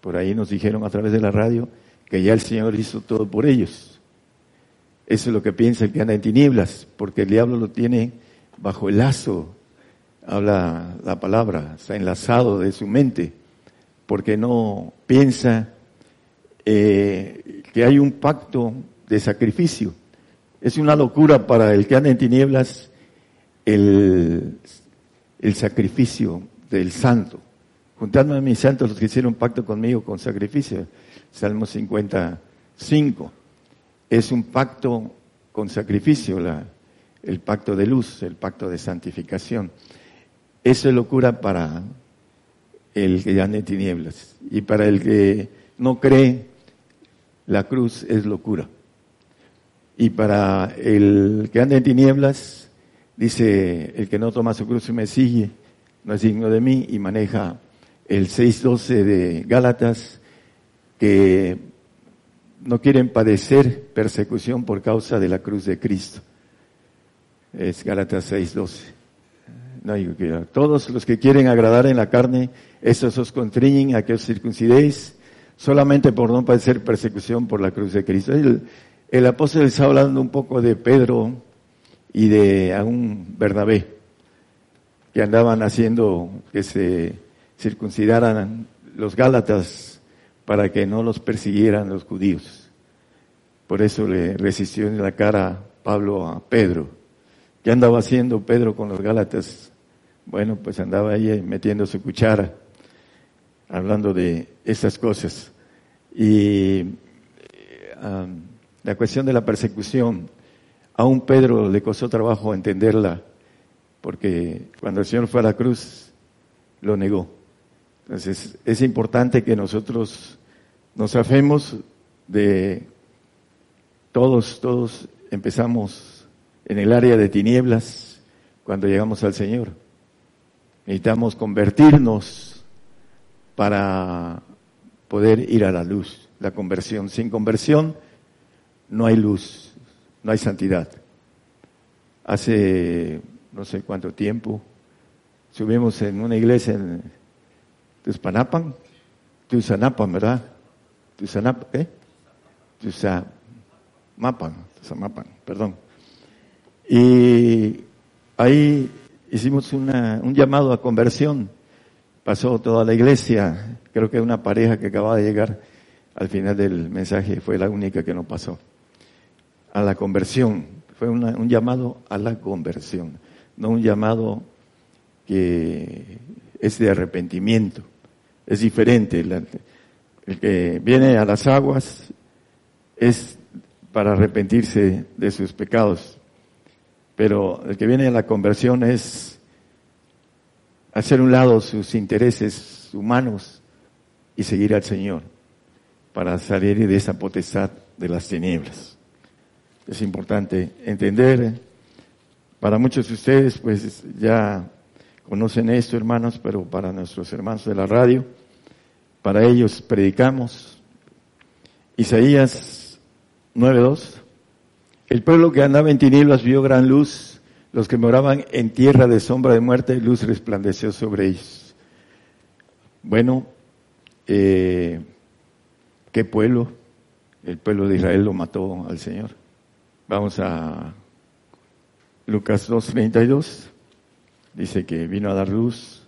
[SPEAKER 7] por ahí nos dijeron a través de la radio, que ya el Señor hizo todo por ellos. Eso es lo que piensa el que anda en tinieblas, porque el diablo lo tiene bajo el lazo, habla la palabra, está enlazado de su mente, porque no piensa eh, que hay un pacto de sacrificio. Es una locura para el que anda en tinieblas el, el sacrificio del santo. Juntando a mis santos los que hicieron pacto conmigo con sacrificio. Salmo 55 es un pacto con sacrificio, la, el pacto de luz, el pacto de santificación. Eso es locura para el que en tinieblas. Y para el que no cree, la cruz es locura. Y para el que anda en tinieblas, dice, el que no toma su cruz y me sigue, no es digno de mí, y maneja el 6.12 de Gálatas, que no quieren padecer persecución por causa de la cruz de Cristo. Es Gálatas 6:12. No digo que todos los que quieren agradar en la carne, esos os contriñen a que os circuncidéis solamente por no padecer persecución por la cruz de Cristo. El, el apóstol está hablando un poco de Pedro y de a un Bernabé que andaban haciendo que se circuncidaran los Gálatas para que no los persiguieran los judíos. Por eso le resistió en la cara Pablo a Pedro. ¿Qué andaba haciendo Pedro con los Gálatas? Bueno, pues andaba ahí metiendo su cuchara, hablando de esas cosas. Y um, la cuestión de la persecución, a un Pedro le costó trabajo entenderla, porque cuando el Señor fue a la cruz, lo negó. Entonces, es importante que nosotros nos afemos de todos, todos empezamos en el área de tinieblas cuando llegamos al Señor. Necesitamos convertirnos para poder ir a la luz, la conversión. Sin conversión no hay luz, no hay santidad. Hace no sé cuánto tiempo subimos en una iglesia en Tuspanapan, Tuzanapan, ¿verdad? Tuzanapan, ¿eh? Mapan, Zamapan, perdón. Y ahí hicimos un llamado a conversión. Pasó toda la iglesia, creo que una pareja que acababa de llegar al final del mensaje fue la única que no pasó. A la conversión, fue un llamado a la conversión, no un llamado que es de arrepentimiento. Es diferente. El que viene a las aguas es para arrepentirse de sus pecados. Pero el que viene a la conversión es hacer un lado sus intereses humanos y seguir al Señor para salir de esa potestad de las tinieblas. Es importante entender, para muchos de ustedes pues ya conocen esto hermanos, pero para nuestros hermanos de la radio, para ellos predicamos. Isaías 9.2. El pueblo que andaba en tinieblas vio gran luz, los que moraban en tierra de sombra de muerte, luz resplandeció sobre ellos. Bueno, eh, ¿qué pueblo? El pueblo de Israel lo mató al Señor. Vamos a Lucas 2.32. Dice que vino a dar luz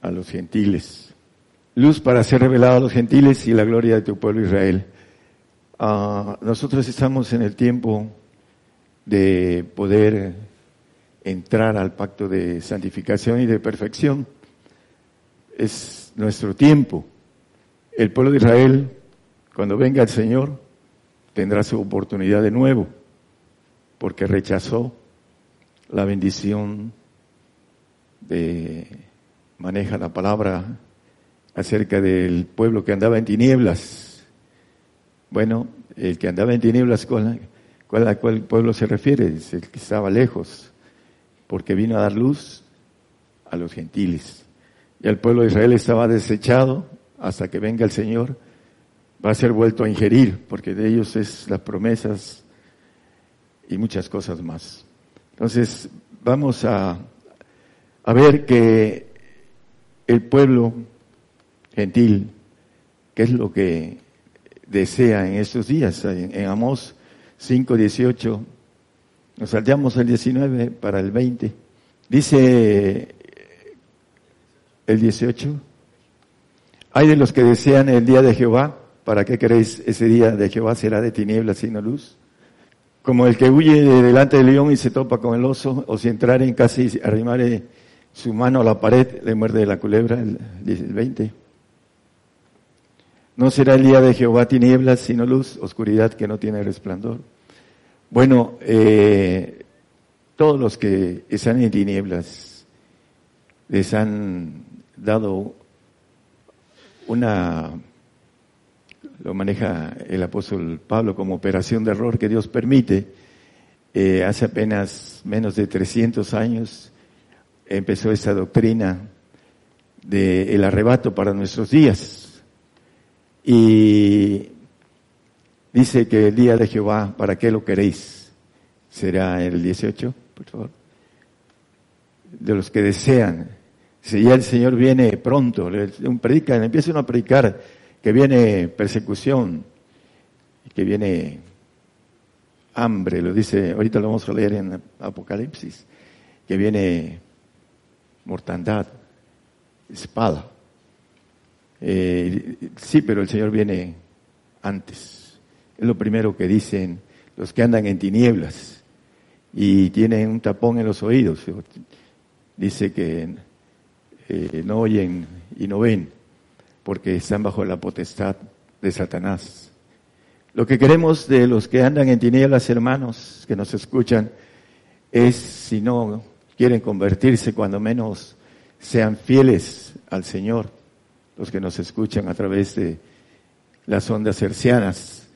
[SPEAKER 7] a los gentiles. Luz para ser revelado a los gentiles y la gloria de tu pueblo Israel. Ah, nosotros estamos en el tiempo de poder entrar al pacto de santificación y de perfección. Es nuestro tiempo. El pueblo de Israel, cuando venga el Señor, tendrá su oportunidad de nuevo, porque rechazó la bendición de, maneja la palabra acerca del pueblo que andaba en tinieblas bueno, el que andaba en tinieblas, ¿cuál, cuál, ¿a cuál pueblo se refiere? Es el que estaba lejos, porque vino a dar luz a los gentiles. Y el pueblo de Israel estaba desechado hasta que venga el Señor, va a ser vuelto a ingerir, porque de ellos es las promesas y muchas cosas más. Entonces, vamos a, a ver que el pueblo gentil, ¿qué es lo que desea en estos días. En, en Amós 5.18, nos saltamos el 19 para el 20. Dice el 18, hay de los que desean el día de Jehová, ¿para qué queréis ese día de Jehová será de tinieblas sino luz? Como el que huye de delante del león y se topa con el oso, o si entrar en casa y arrimare su mano a la pared, le muerde la culebra, el 20. No será el día de Jehová tinieblas, sino luz, oscuridad que no tiene resplandor. Bueno, eh, todos los que están en tinieblas les han dado una, lo maneja el apóstol Pablo como operación de error que Dios permite. Eh, hace apenas menos de 300 años empezó esta doctrina del arrebato para nuestros días y dice que el día de Jehová, ¿para qué lo queréis? Será el 18, por favor. De los que desean. Si ya el Señor viene pronto, predica, empieza uno a predicar que viene persecución, que viene hambre, lo dice, ahorita lo vamos a leer en Apocalipsis, que viene mortandad, espada. Eh, sí, pero el Señor viene antes. Es lo primero que dicen los que andan en tinieblas y tienen un tapón en los oídos. Dice que eh, no oyen y no ven porque están bajo la potestad de Satanás. Lo que queremos de los que andan en tinieblas, hermanos, que nos escuchan, es si no quieren convertirse, cuando menos sean fieles al Señor los que nos escuchan a través de las ondas hercianas,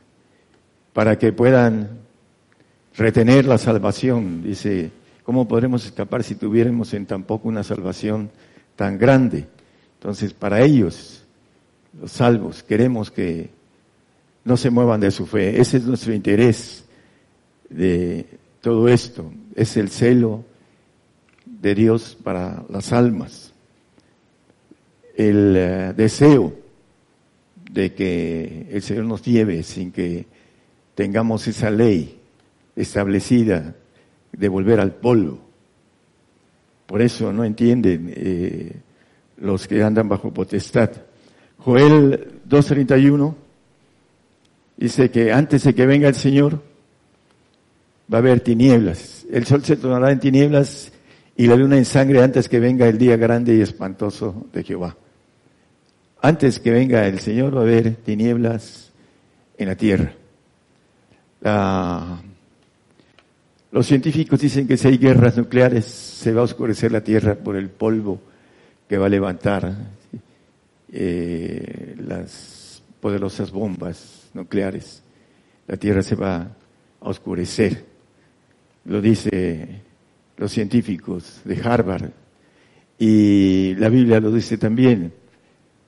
[SPEAKER 7] para que puedan retener la salvación. Dice, ¿cómo podremos escapar si tuviéramos en tan poco una salvación tan grande? Entonces, para ellos, los salvos, queremos que no se muevan de su fe. Ese es nuestro interés de todo esto. Es el celo de Dios para las almas el eh, deseo de que el Señor nos lleve sin que tengamos esa ley establecida de volver al polvo. Por eso no entienden eh, los que andan bajo potestad. Joel 2.31 dice que antes de que venga el Señor va a haber tinieblas. El sol se tornará en tinieblas y la luna en sangre antes que venga el día grande y espantoso de Jehová. Antes que venga el Señor va a haber tinieblas en la tierra. los científicos dicen que si hay guerras nucleares se va a oscurecer la tierra por el polvo que va a levantar eh, las poderosas bombas nucleares. La tierra se va a oscurecer. Lo dice los científicos de Harvard. Y la Biblia lo dice también,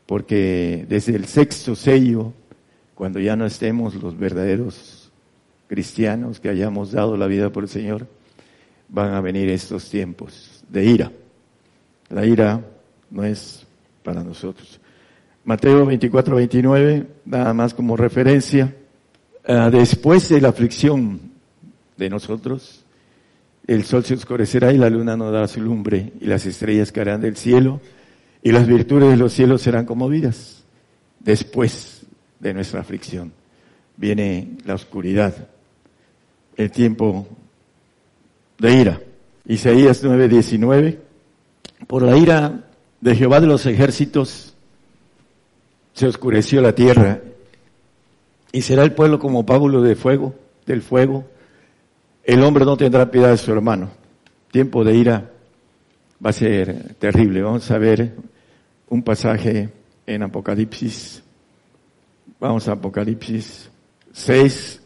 [SPEAKER 7] porque desde el sexto sello, cuando ya no estemos los verdaderos cristianos que hayamos dado la vida por el Señor, van a venir estos tiempos de ira. La ira no es para nosotros. Mateo 24, 29, nada más como referencia. Ah, después de la aflicción de nosotros, el sol se oscurecerá y la luna no dará su lumbre y las estrellas caerán del cielo y las virtudes de los cielos serán conmovidas. Después de nuestra aflicción viene la oscuridad, el tiempo de ira. Isaías 9:19, por la ira de Jehová de los ejércitos se oscureció la tierra y será el pueblo como pábulo de fuego, del fuego el hombre no tendrá piedad de su hermano. Tiempo de ira va a ser terrible. Vamos a ver un pasaje en Apocalipsis. Vamos a Apocalipsis 6.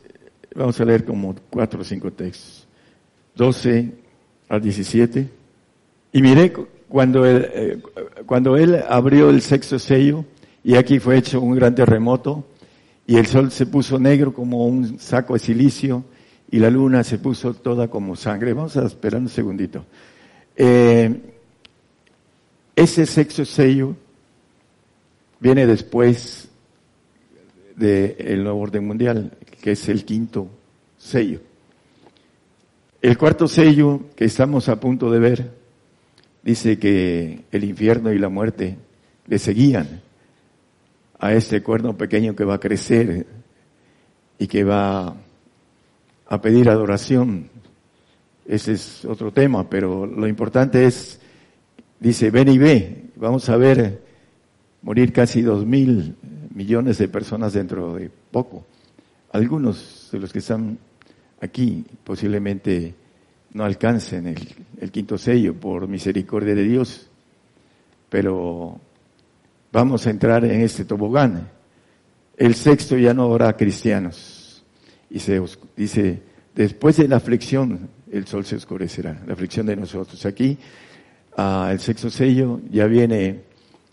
[SPEAKER 7] Vamos a leer como cuatro o cinco textos. 12 al 17. Y miré cuando él, eh, cuando él abrió el sexto sello y aquí fue hecho un gran terremoto y el sol se puso negro como un saco de silicio y la luna se puso toda como sangre. Vamos a esperar un segundito. Eh, ese sexto sello viene después del nuevo orden mundial, que es el quinto sello. El cuarto sello que estamos a punto de ver dice que el infierno y la muerte le seguían a este cuerno pequeño que va a crecer y que va a pedir adoración. Ese es otro tema, pero lo importante es, dice, ven y ve, vamos a ver morir casi dos mil millones de personas dentro de poco. Algunos de los que están aquí posiblemente no alcancen el, quinto sello por misericordia de Dios, pero vamos a entrar en este tobogán. El sexto ya no habrá cristianos y se dice, después de la aflicción, el sol se oscurecerá, la aflicción de nosotros. Aquí, ah, el sexto sello, ya viene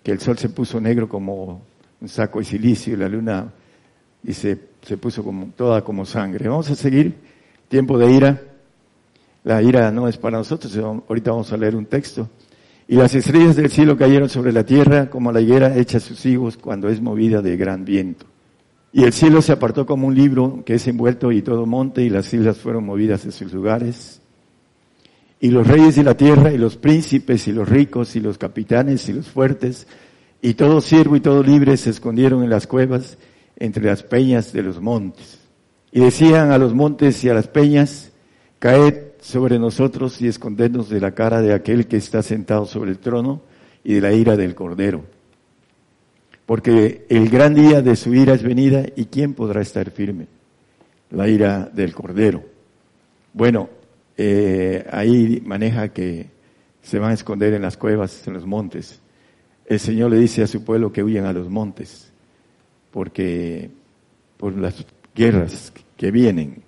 [SPEAKER 7] que el sol se puso negro como un saco de silicio y la luna y se, se puso como, toda como sangre. Vamos a seguir, tiempo de ira. La ira no es para nosotros, ahorita vamos a leer un texto. Y las estrellas del cielo cayeron sobre la tierra como la higuera echa sus higos cuando es movida de gran viento. Y el cielo se apartó como un libro que es envuelto y todo monte y las islas fueron movidas de sus lugares. Y los reyes de la tierra y los príncipes y los ricos y los capitanes y los fuertes y todo siervo y todo libre se escondieron en las cuevas entre las peñas de los montes. Y decían a los montes y a las peñas, caed sobre nosotros y escondednos de la cara de aquel que está sentado sobre el trono y de la ira del cordero porque el gran día de su ira es venida y ¿quién podrá estar firme? La ira del Cordero. Bueno, eh, ahí maneja que se van a esconder en las cuevas, en los montes. El Señor le dice a su pueblo que huyan a los montes, porque por las guerras que vienen.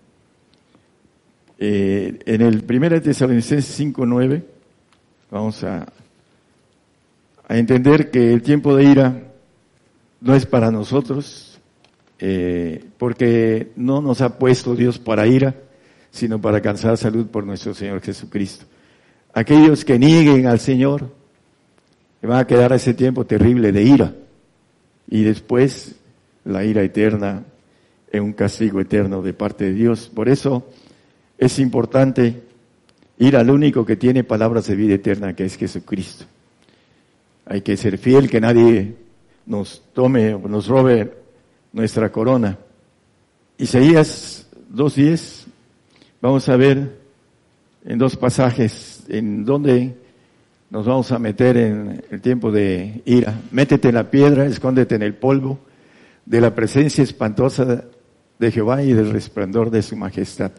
[SPEAKER 7] Eh, en el 1 Tesalonicenses 5.9 vamos a, entender que el tiempo de ira no es para nosotros, eh, porque no nos ha puesto Dios para ira, sino para alcanzar salud por nuestro Señor Jesucristo. Aquellos que nieguen al Señor, van a quedar ese tiempo terrible de ira, y después la ira eterna en un castigo eterno de parte de Dios. Por eso es importante ir al único que tiene palabras de vida eterna, que es Jesucristo. Hay que ser fiel, que nadie nos tome o nos robe nuestra corona. Isaías 2.10, vamos a ver en dos pasajes en donde nos vamos a meter en el tiempo de ira. Métete en la piedra, escóndete en el polvo de la presencia espantosa de Jehová y del resplandor de su majestad.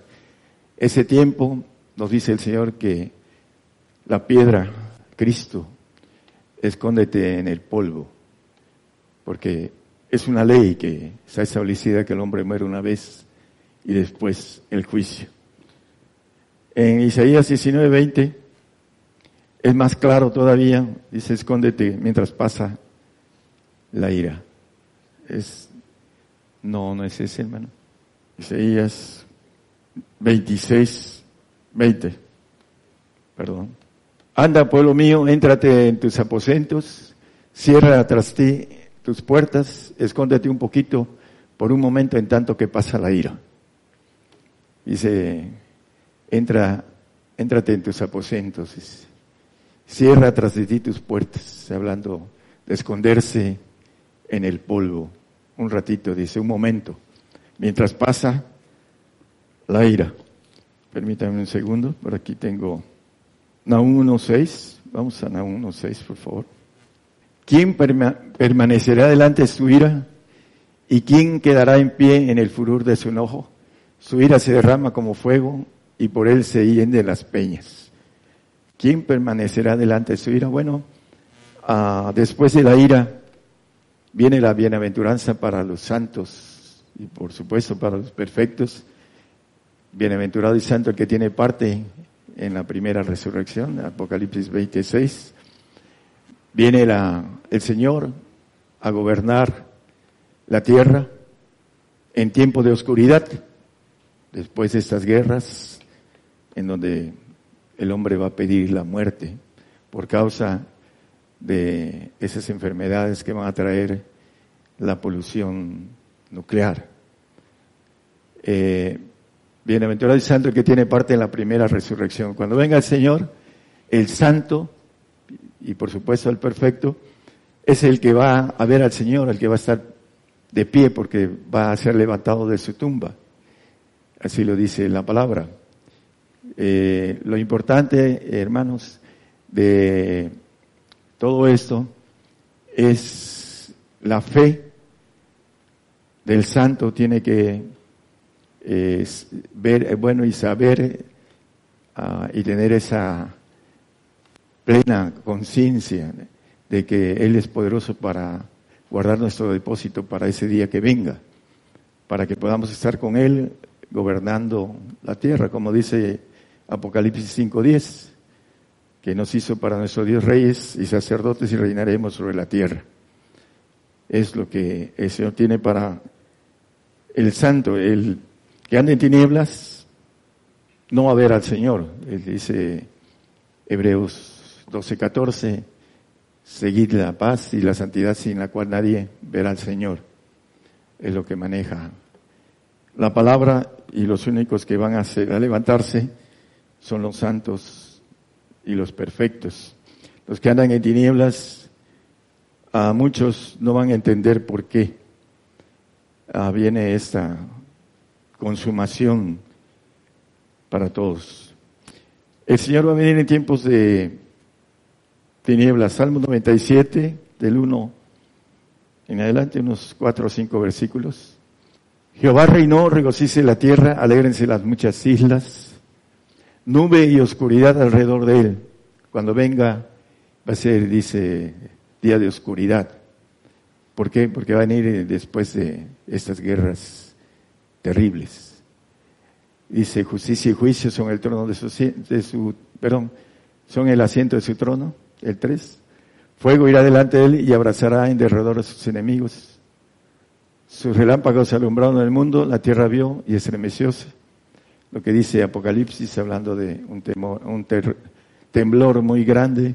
[SPEAKER 7] Ese tiempo nos dice el Señor que la piedra, Cristo, escóndete en el polvo, porque es una ley que está establecida que el hombre muere una vez y después el juicio. En Isaías 19:20 es más claro todavía, dice, escóndete mientras pasa la ira. Es, no, no es ese, hermano. Isaías 26, 20. Perdón. Anda, pueblo mío, éntrate en tus aposentos, cierra tras ti tus puertas, escóndete un poquito por un momento en tanto que pasa la ira. Dice, entra, éntrate en tus aposentos, cierra tras de ti tus puertas, hablando de esconderse en el polvo. Un ratito, dice, un momento, mientras pasa la ira. Permítanme un segundo, por aquí tengo Nahum 1.6, vamos a Nahum 1.6, por favor. ¿Quién permanecerá delante de su ira? ¿Y quién quedará en pie en el furor de su enojo? Su ira se derrama como fuego y por él se hienden las peñas. ¿Quién permanecerá delante de su ira? Bueno, ah, después de la ira viene la bienaventuranza para los santos y por supuesto para los perfectos. Bienaventurado y santo el que tiene parte en la primera resurrección, Apocalipsis 26. Viene el Señor a gobernar la tierra en tiempo de oscuridad, después de estas guerras, en donde el hombre va a pedir la muerte por causa de esas enfermedades que van a traer la polución nuclear. Eh, Bienaventurado y santo el que tiene parte en la primera resurrección. Cuando venga el Señor, el santo, y por supuesto el perfecto, es el que va a ver al Señor, el que va a estar de pie porque va a ser levantado de su tumba. Así lo dice la palabra. Eh, lo importante, hermanos, de todo esto es la fe del santo tiene que es ver, eh, bueno, y saber ah, y tener esa plena conciencia de que Él es poderoso para guardar nuestro depósito para ese día que venga, para que podamos estar con Él gobernando la tierra, como dice Apocalipsis 5.10, que nos hizo para nuestro Dios reyes y sacerdotes y reinaremos sobre la tierra. Es lo que el Señor tiene para el santo, el que anda en tinieblas no a ver al Señor. Él dice Hebreos 12:14, seguid la paz y la santidad sin la cual nadie verá al Señor. Es lo que maneja la palabra y los únicos que van a levantarse son los santos y los perfectos. Los que andan en tinieblas, a muchos no van a entender por qué ah, viene esta consumación para todos. El Señor va a venir en tiempos de tinieblas. Salmo 97, del 1 en adelante, unos cuatro o cinco versículos. Jehová reinó, regocice la tierra, alégrense las muchas islas. Nube y oscuridad alrededor de él. Cuando venga, va a ser, dice, día de oscuridad. ¿Por qué? Porque va a venir después de estas guerras terribles. Dice, justicia y juicio son el trono de su, de su, perdón, son el asiento de su trono, el 3. Fuego irá delante de él y abrazará en derredor a sus enemigos. Sus relámpagos alumbraron el mundo, la tierra vio y estremecióse. Lo que dice Apocalipsis hablando de un, temor, un temblor muy grande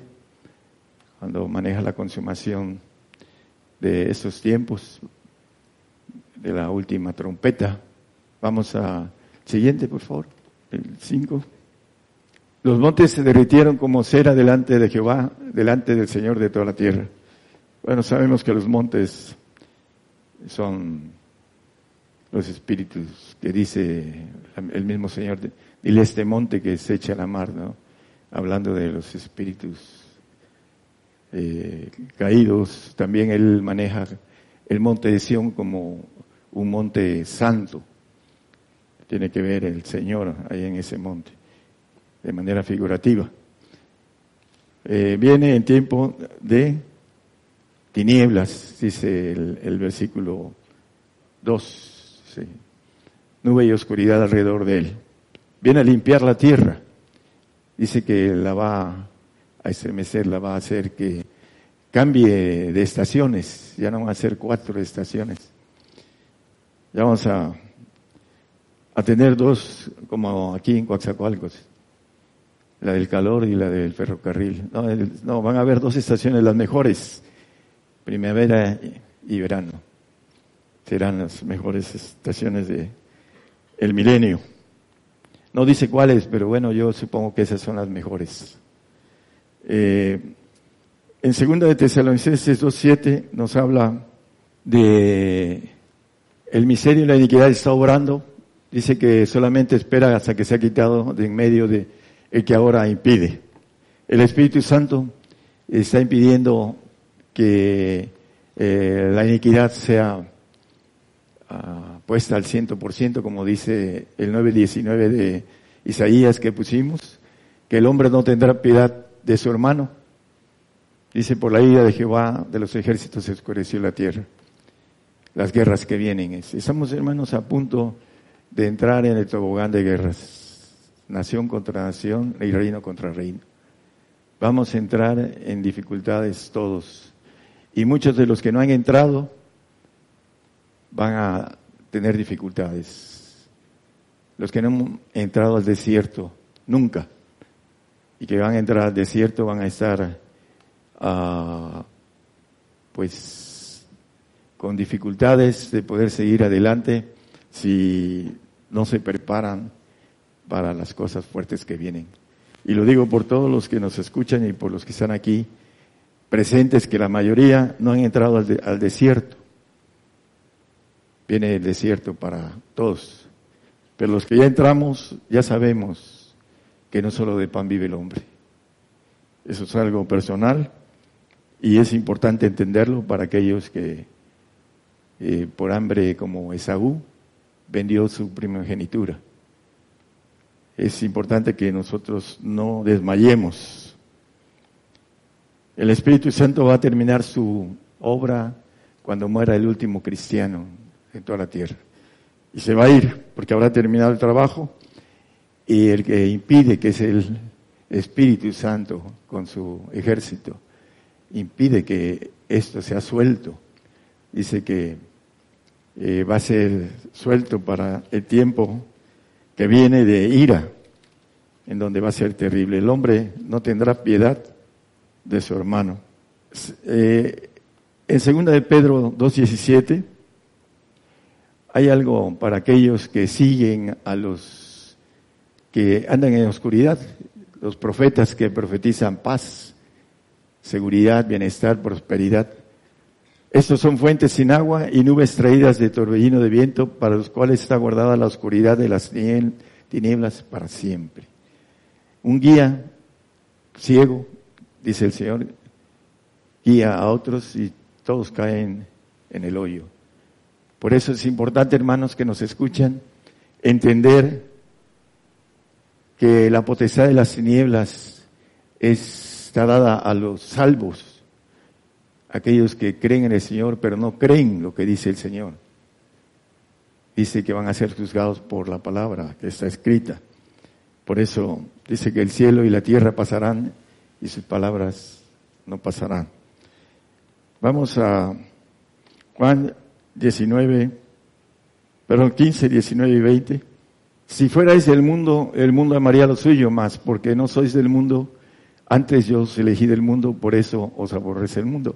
[SPEAKER 7] cuando maneja la consumación de esos tiempos de la última trompeta. Vamos a siguiente, por favor, el 5. Los montes se derritieron como cera delante de Jehová, delante del Señor de toda la tierra. Bueno, sabemos que los montes son los espíritus que dice el mismo Señor, dile este monte que se echa a la mar, ¿no? Hablando de los espíritus eh, caídos, también él maneja el monte de Sión como un monte santo. Tiene que ver el Señor ahí en ese monte, de manera figurativa. Eh, viene en tiempo de tinieblas, dice el, versículo 2, nube y oscuridad alrededor de él. Viene a limpiar la tierra, dice que la va a estremecer, la va a hacer que cambie de estaciones, ya no van a ser cuatro estaciones. Ya vamos a, a tener dos, como aquí en Coaxacualcos, la del calor y la del ferrocarril. No, no, van a haber dos estaciones, las mejores, primavera y verano. Serán las mejores estaciones de el milenio. No dice cuáles, pero bueno, yo supongo que esas son las mejores. Eh, en segunda de Tesalonicenses 2.7 nos habla de el miserio y la iniquidad está obrando. Dice que solamente espera hasta que se ha quitado de en medio de el que ahora impide. El Espíritu Santo está impidiendo que eh, la iniquidad sea ah, puesta al ciento por ciento, como dice el 9.19 de Isaías que pusimos, que el hombre no tendrá piedad de su hermano Dice, por la ira de Jehová de los ejércitos se oscureció la tierra. Las guerras que vienen. Estamos, hermanos, a punto de entrar en el tobogán de guerras. Nación contra nación y reino contra reino. Vamos a entrar en dificultades todos. Y muchos de los que no han entrado van a tener dificultades. Los que no han entrado al desierto, nunca. Y que van a entrar al desierto van a estar pues con dificultades de poder seguir adelante si no se preparan para las cosas fuertes que vienen. Y lo digo por todos los que nos escuchan y por los que están aquí presentes, que la mayoría no han entrado al, al desierto. Viene el desierto para todos. Pero los que ya entramos, ya sabemos que no solo de pan vive el hombre. Eso es algo personal y es importante entenderlo para aquellos que eh, por hambre como Esaú vendió su primogenitura. Es importante que nosotros no desmayemos. El Espíritu Santo va a terminar su obra cuando muera el último cristiano en toda la tierra. Y se va a ir porque habrá terminado el trabajo y el que impide, que es el Espíritu Santo con su ejército, impide que esto sea suelto. Dice que eh, va a ser suelto para el tiempo que viene de ira, en donde va a ser terrible. El hombre no tendrá piedad de su hermano. Eh, en segunda de Pedro 2.17 hay algo para aquellos que siguen a los que andan en oscuridad, los profetas que profetizan paz seguridad, bienestar, prosperidad. Estos son fuentes sin agua y nubes traídas de torbellino de viento para los cuales está guardada la oscuridad de las tinieblas para siempre. Un guía ciego, dice el Señor, guía a otros y todos caen en el hoyo. Por eso es importante, hermanos, que nos escuchan, entender que la potestad de las tinieblas es está dada a los salvos, aquellos que creen en el Señor, pero no creen lo que dice el Señor. Dice que van a ser juzgados por la palabra que está escrita. Por eso dice que el cielo y la tierra pasarán y sus palabras no pasarán. Vamos a Juan 19, perdón, 15, 19 y 20. Si fuerais del mundo, el mundo amaría lo suyo más, porque no sois del mundo, antes yo os elegí del mundo, por eso os aborrece el mundo.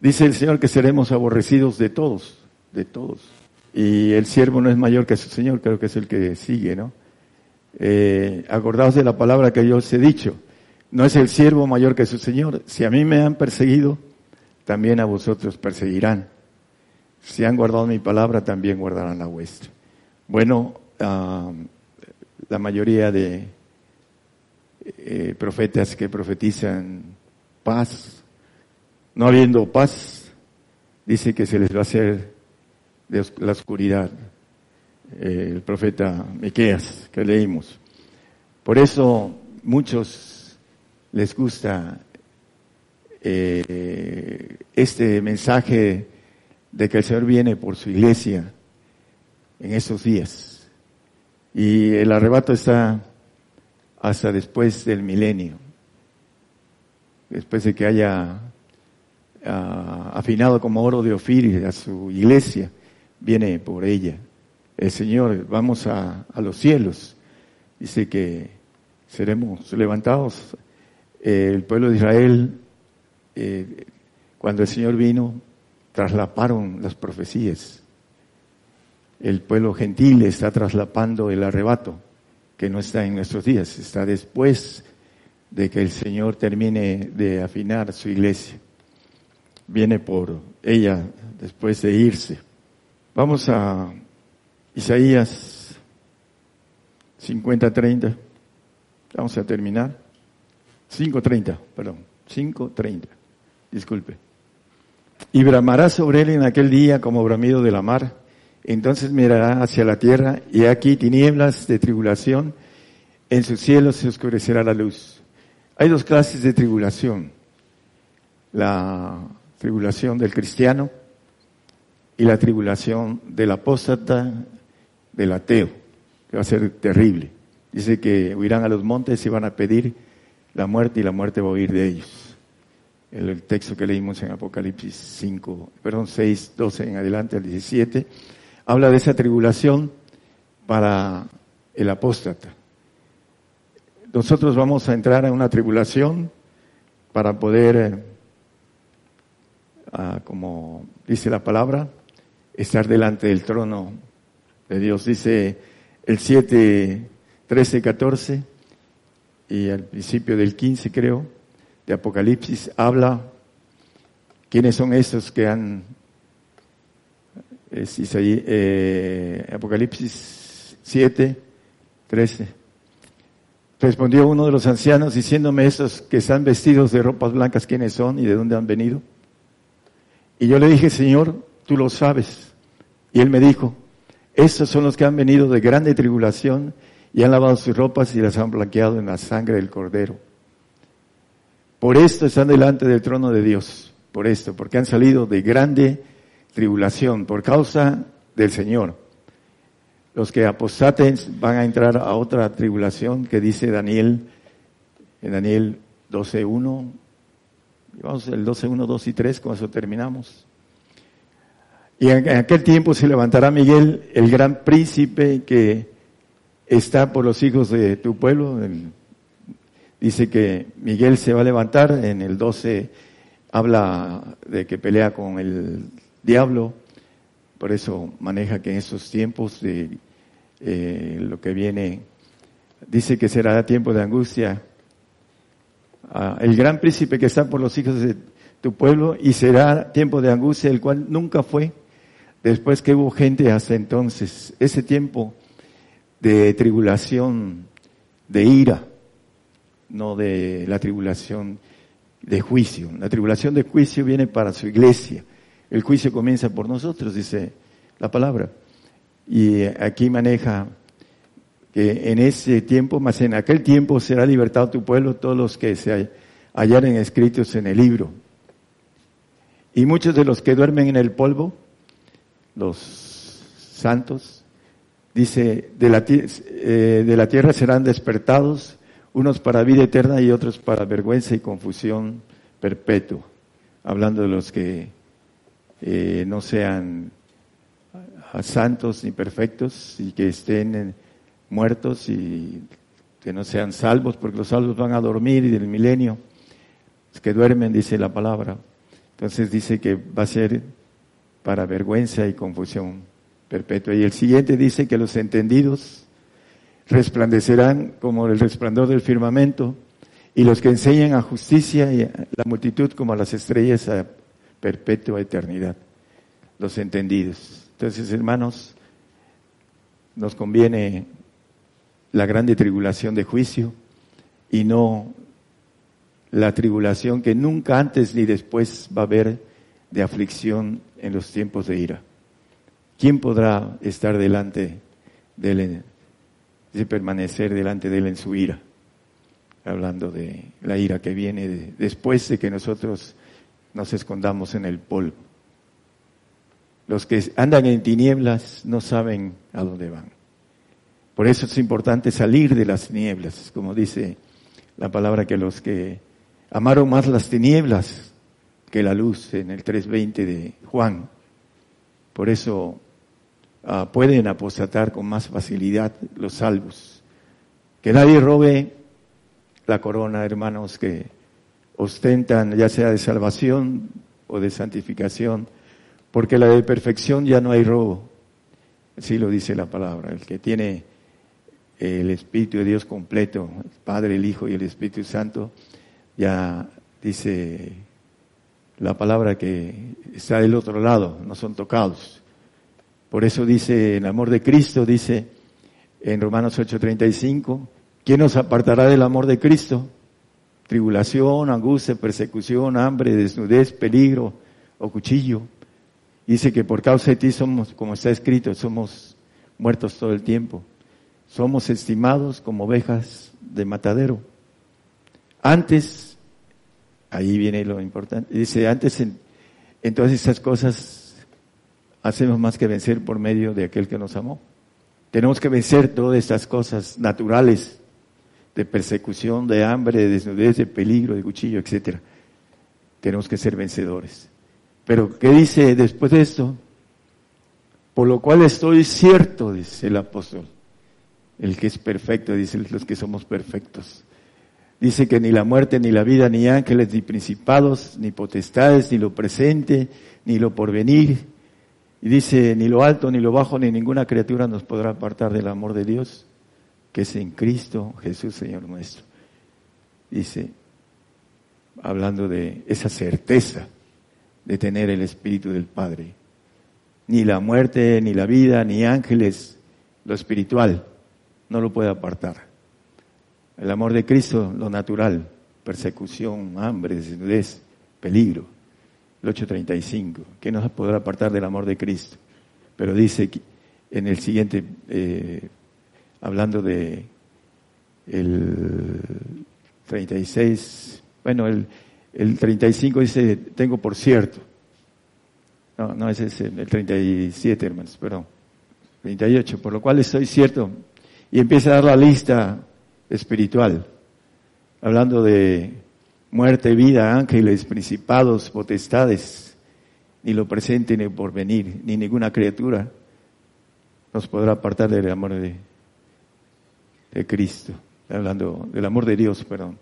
[SPEAKER 7] Dice el Señor que seremos aborrecidos de todos, de todos. Y el siervo no es mayor que su Señor, creo que es el que sigue, ¿no? Eh, acordaos de la palabra que yo os he dicho. No es el siervo mayor que su Señor. Si a mí me han perseguido, también a vosotros perseguirán. Si han guardado mi palabra, también guardarán la vuestra. Bueno, ah, la mayoría de eh, profetas que profetizan paz, no habiendo paz, dice que se les va a hacer de la oscuridad. Eh, el profeta Miqueas que leímos. Por eso muchos les gusta eh, este mensaje de que el Señor viene por su iglesia en esos días. Y el arrebato está hasta después del milenio, después de que haya ah, afinado como oro de Ofir a su iglesia, viene por ella. El Señor, vamos a, los cielos. Dice que seremos levantados. el pueblo de Israel, eh, cuando el Señor vino, traslaparon las profecías. El pueblo gentil está traslapando el arrebato, que no está en nuestros días, está después de que el Señor termine de afinar su iglesia. Viene por ella después de irse. Vamos a Isaías 50-30. Vamos a terminar. 5.30, perdón. 5.30. Disculpe. Y bramará sobre él en aquel día como bramido de la mar. Entonces mirará hacia la tierra y aquí tinieblas de tribulación. En sus cielos se oscurecerá la luz. Hay dos clases de tribulación. La tribulación del cristiano y la tribulación del apóstata, del ateo, que va a ser terrible. Dice que huirán a los montes y van a pedir la muerte y la muerte va a huir de ellos. El, texto que leímos en Apocalipsis 5, perdón, 6, 12 en adelante al 17, habla de esa tribulación para el apóstata. Nosotros vamos a entrar en una tribulación para poder, eh, ah, como dice la palabra, estar delante del trono de Dios. Dice el 7, 13, 14 y al principio del 15 creo, de Apocalipsis, habla quiénes son esos que han, es ahí, eh, Apocalipsis 7, 13. Respondió uno de los ancianos diciéndome esos que están vestidos de ropas blancas, quiénes son y de dónde han venido. Y yo le dije, Señor, tú lo sabes. Y él me dijo, estos son los que han venido de grande tribulación y han lavado sus ropas y las han blanqueado en la sangre del cordero. Por esto están delante del trono de Dios, por esto, porque han salido de grande tribulación por causa del Señor. Los que apostaten van a entrar a otra tribulación que dice Daniel, en Daniel 12.1, vamos el 12.1, 2 y 3, con eso terminamos. Y en aquel tiempo se levantará Miguel, el gran príncipe que está por los hijos de tu pueblo. Dice que Miguel se va a levantar, en el 12 habla de que pelea con el diablo, por eso maneja que en esos tiempos de eh, lo que viene, dice que será tiempo de angustia. Ah, el gran príncipe que está por los hijos de tu pueblo y será tiempo de angustia, el cual nunca fue después que hubo gente hasta entonces, ese tiempo de tribulación, de ira, no de la tribulación de juicio. La tribulación de juicio viene para su iglesia. El juicio comienza por nosotros, dice la palabra. Y aquí maneja que en ese tiempo, más en aquel tiempo será libertado tu pueblo, todos los que se hallaren escritos en el libro. Y muchos de los que duermen en el polvo los santos, dice, de la, eh, de la tierra serán despertados, unos para vida eterna y otros para vergüenza y confusión perpetua, hablando de los que eh, no sean santos ni perfectos y que estén muertos y que no sean salvos, porque los salvos van a dormir y del milenio, los que duermen, dice la palabra. Entonces dice que va a ser para vergüenza y confusión perpetua. Y el siguiente dice que los entendidos resplandecerán como el resplandor del firmamento y los que enseñan a justicia y a la multitud como a las estrellas a perpetua eternidad. Los entendidos. Entonces, hermanos, nos conviene la grande tribulación de juicio y no la tribulación que nunca antes ni después va a haber de aflicción en los tiempos de ira. ¿Quién podrá estar delante de él, de permanecer delante de él en su ira? Hablando de la ira que viene después de que nosotros nos escondamos en el polvo. Los que andan en tinieblas no saben a dónde van. Por eso es importante salir de las tinieblas, como dice la palabra que los que amaron más las tinieblas que la luz en el 3.20 de Juan. Por eso ah, pueden apostatar con más facilidad los salvos. Que nadie robe la corona, hermanos, que ostentan ya sea de salvación o de santificación, porque la de perfección ya no hay robo. Así lo dice la palabra. El que tiene el Espíritu de Dios completo, el Padre, el Hijo y el Espíritu Santo, ya dice la palabra que está del otro lado, no son tocados. Por eso dice el amor de Cristo, dice en Romanos 8:35, ¿quién nos apartará del amor de Cristo? Tribulación, angustia, persecución, hambre, desnudez, peligro o cuchillo. Dice que por causa de ti somos, como está escrito, somos muertos todo el tiempo. Somos estimados como ovejas de matadero. Antes, ahí viene lo importante, dice, antes en, todas estas cosas hacemos más que vencer por medio de aquel que nos amó. Tenemos que vencer todas estas cosas naturales de persecución, de hambre, de desnudez, de peligro, de cuchillo, etcétera. Tenemos que ser vencedores. Pero, ¿qué dice después de esto? Por lo cual estoy cierto, dice el apóstol. El que es perfecto, dice los que somos perfectos. Dice que ni la muerte, ni la vida, ni ángeles, ni principados, ni potestades, ni lo presente, ni lo porvenir. Y dice, ni lo alto, ni lo bajo, ni ninguna criatura nos podrá apartar del amor de Dios, que es en Cristo Jesús, Señor nuestro. Dice, hablando de esa certeza de tener el Espíritu del Padre. Ni la muerte, ni la vida, ni ángeles, lo espiritual, no lo puede apartar. El amor de Cristo, lo natural, persecución, hambre, desnudez, peligro. El 835, que no se podrá apartar del amor de Cristo. Pero dice en el siguiente, eh, hablando de el 36, bueno, el, el 35 dice, tengo por cierto. No, no, ese es el 37, hermanos, perdón. 38, por lo cual estoy cierto. Y empieza a dar la lista espiritual, hablando de muerte, vida, ángeles, principados, potestades, ni lo presente ni por venir, ni ninguna criatura nos podrá apartar del amor de, Cristo, hablando del amor de Dios, perdón,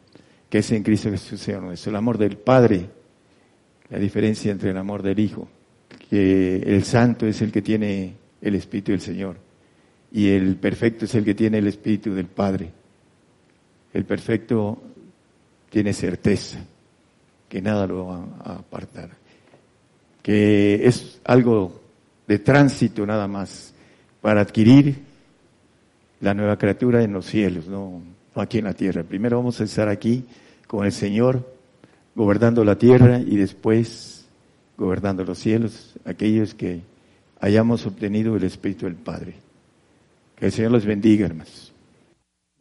[SPEAKER 7] que es en Cristo Jesús Señor nuestro, el amor del Padre, la diferencia entre el amor del Hijo, que el santo es el que tiene el Espíritu del Señor y el perfecto es el que tiene el Espíritu del Padre. El perfecto tiene certeza que nada lo va a apartar, que es algo de tránsito nada más para adquirir la nueva criatura en los cielos, no, aquí en la tierra. Primero vamos a estar aquí con el Señor, gobernando la tierra y después gobernando los cielos, aquellos que hayamos obtenido el Espíritu del Padre. Que el Señor los bendiga, hermanos.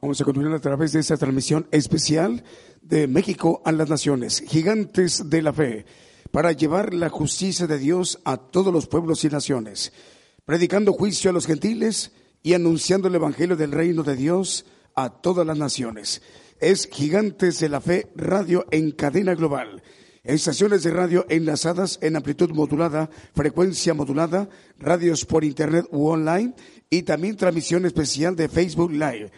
[SPEAKER 3] Vamos a continuar a través de esta transmisión especial de México a las naciones, gigantes de la fe, para llevar la justicia de Dios a todos los pueblos y naciones, predicando juicio a los gentiles y anunciando el Evangelio del reino de Dios a todas las naciones. Es Gigantes de la Fe Radio en cadena global. Estaciones de radio enlazadas en amplitud modulada, frecuencia modulada, radios por internet u online y también transmisión especial de Facebook Live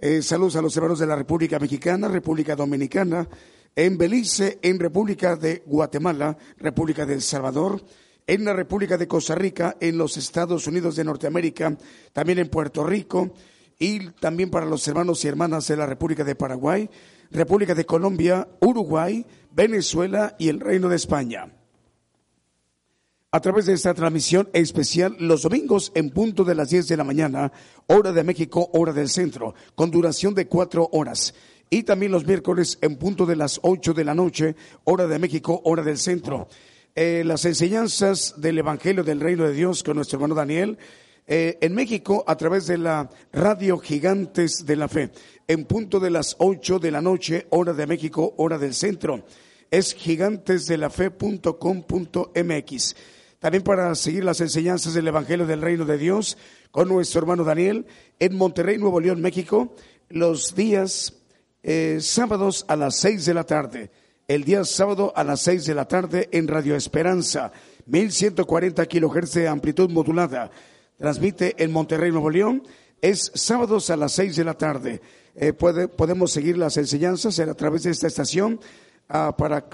[SPEAKER 3] eh, saludos a los hermanos de la República Mexicana, República Dominicana, en Belice, en República de Guatemala, República de El Salvador, en la República de Costa Rica, en los Estados Unidos de Norteamérica, también en Puerto Rico y también para los hermanos y hermanas de la República de Paraguay, República de Colombia, Uruguay, Venezuela y el Reino de España. A través de esta transmisión especial los domingos en punto de las 10 de la mañana, hora de México, hora del centro, con duración de cuatro horas. Y también los miércoles en punto de las 8 de la noche, hora de México, hora del centro. Eh, las enseñanzas del Evangelio del Reino de Dios con nuestro hermano Daniel. Eh, en México, a través de la radio Gigantes de la Fe, en punto de las 8 de la noche, hora de México, hora del centro. Es gigantesdelafe.com.mx. También para seguir las enseñanzas del Evangelio del Reino de Dios con nuestro hermano Daniel en Monterrey, Nuevo León, México, los días eh, sábados a las seis de la tarde el día sábado a las seis de la tarde en Radio Esperanza, 1140 kilohertz de amplitud modulada. Transmite en Monterrey, Nuevo León. Es sábados a las seis de la tarde. Eh, podemos seguir las enseñanzas a través de esta estación ah, para,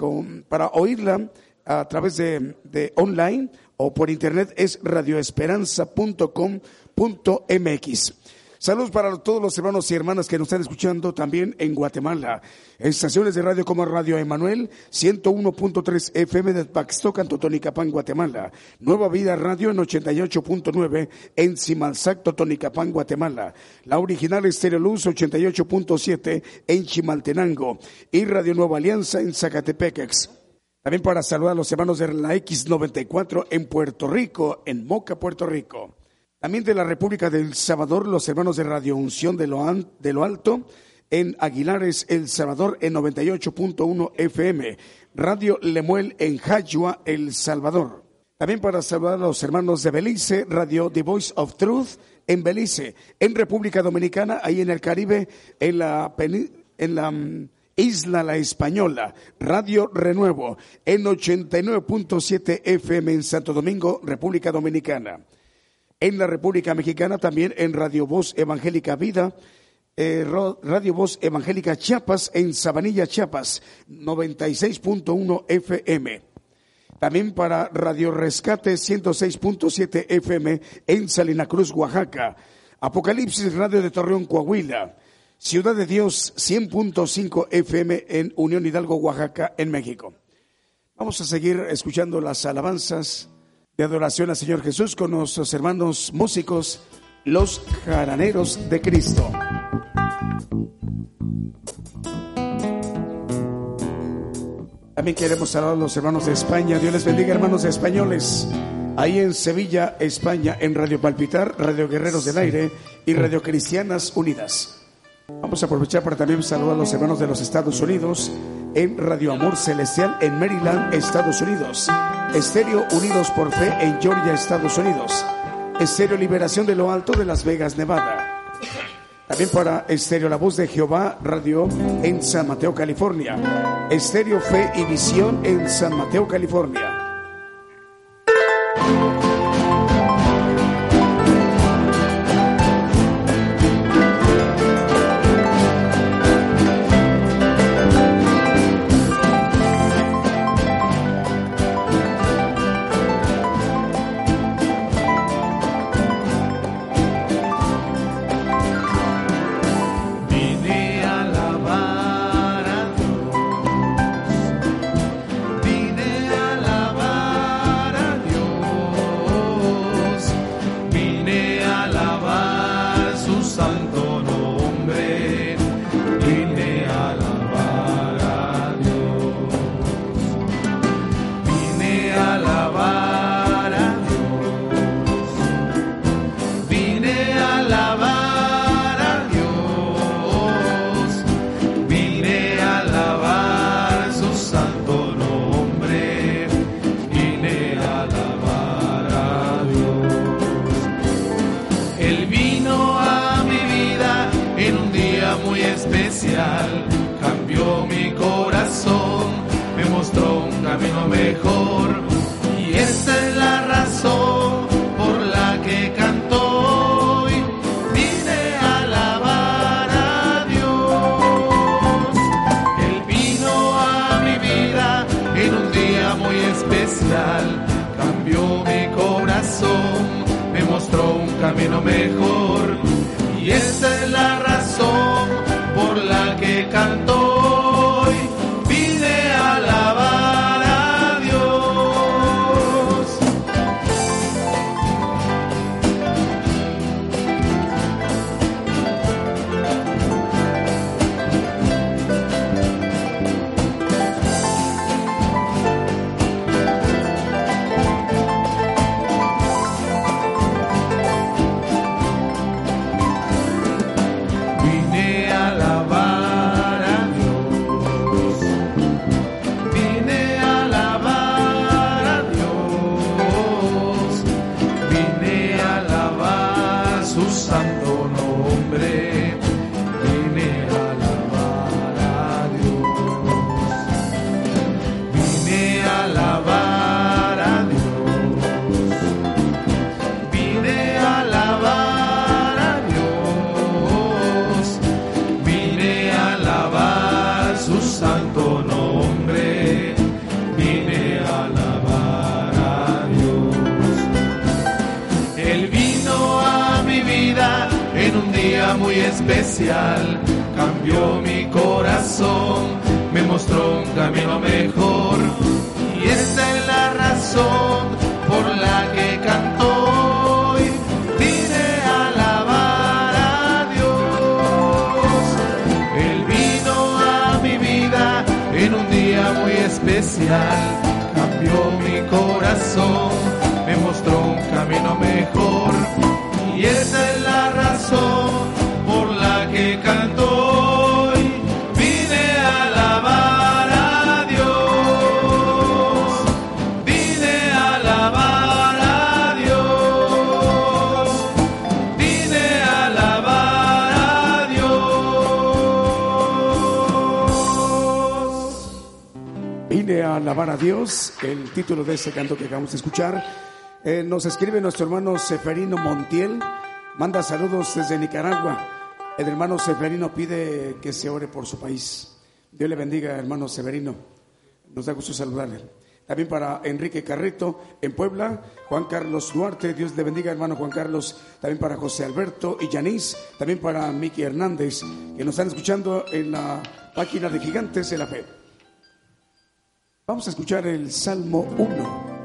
[SPEAKER 3] para oírla a través de, de online o por internet es radioesperanza.com.mx. Saludos para todos los hermanos y hermanas que nos están escuchando también en Guatemala. Estaciones de radio como Radio Emanuel, 101.3 FM de Paxtocan, Totonicapán, Guatemala. Nueva Vida Radio en 88.9 en Simalzac, Totonicapán, Guatemala. La original Estéreo Luz 88.7 en Chimaltenango. Y Radio Nueva Alianza en Zacatepequex. También para saludar a los hermanos de la X94 en Puerto Rico, en Moca, Puerto Rico. También de la República del Salvador, los hermanos de Radio Unción de lo, de lo Alto, en Aguilares, El Salvador, en 98.1 FM. Radio Lemuel en Jayua, El Salvador. También para saludar a los hermanos de Belice, Radio The Voice of Truth en Belice. En República Dominicana, ahí en el Caribe, en la, en la mm, Isla La Española, Radio Renuevo, en 89.7 FM en Santo Domingo, República Dominicana en la República Mexicana, también en Radio Voz Evangélica Vida, eh, Radio Voz Evangélica Chiapas, en Sabanilla, Chiapas, 96.1 FM. También para Radio Rescate 106.7 FM en Salina Cruz, Oaxaca. Apocalipsis Radio de Torreón, Coahuila. Ciudad de Dios 100.5 FM en Unión Hidalgo, Oaxaca, en México. Vamos a seguir escuchando las alabanzas de adoración al Señor Jesús con nuestros hermanos músicos, los jaraneros de Cristo. También queremos saludar a los hermanos de España. Dios les bendiga, hermanos españoles. Ahí en Sevilla, España, en Radio Palpitar, Radio Guerreros del Aire y Radio Cristianas Unidas. Vamos a aprovechar para también saludar a los hermanos de los Estados Unidos en Radio Amor Celestial en Maryland, Estados Unidos. Estéreo Unidos por Fe en Georgia, Estados Unidos. Estéreo Liberación de lo Alto de Las Vegas, Nevada. También para Estéreo La Voz de Jehová Radio en San Mateo, California. Estéreo Fe y Visión en San Mateo, California.
[SPEAKER 2] Especial, cambió mi corazón, me mostró un camino mejor. Y esta es la razón alabar Dios,
[SPEAKER 4] el título de ese canto que acabamos de escuchar. Eh, nos escribe nuestro hermano Seferino Montiel, manda saludos desde Nicaragua. El hermano Seferino pide que se ore por su país. Dios le bendiga, hermano Severino. Nos da gusto saludarle. También para Enrique Carreto en Puebla, Juan Carlos Duarte, Dios le bendiga, hermano Juan Carlos. También para José Alberto y Yanis, también para Miki Hernández, que nos están escuchando en la página de Gigantes de la Fe. Vamos a escuchar el Salmo 1.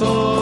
[SPEAKER 2] Sus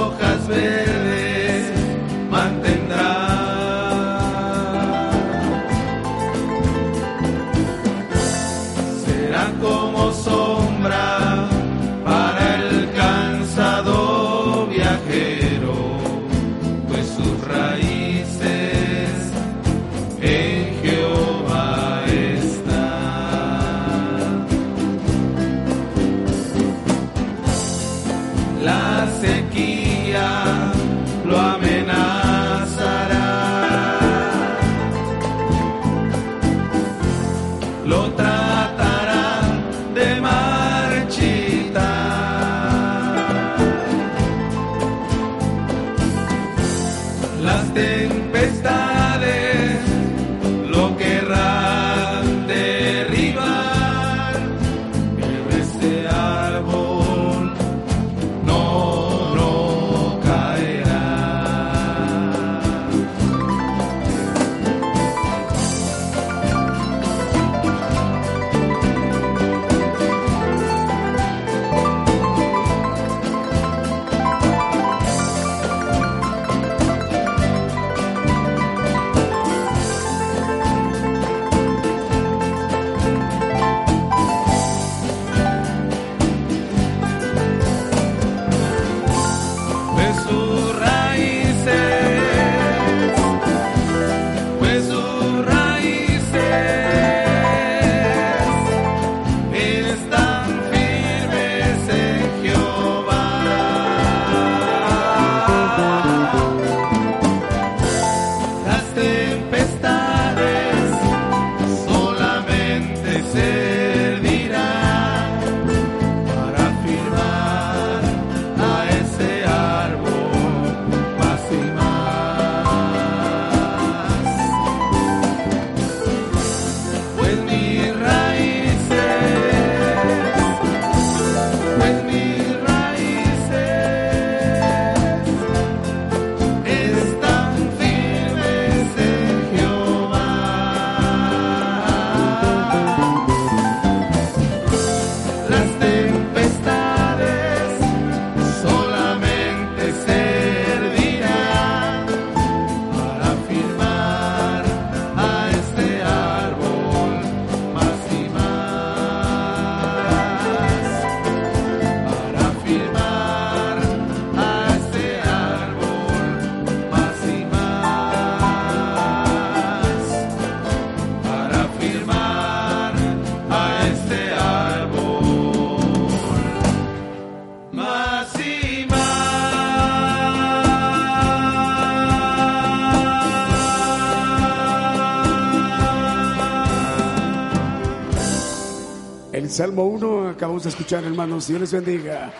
[SPEAKER 3] Salmo 1 acabamos de escuchar, hermanos. Dios les bendiga.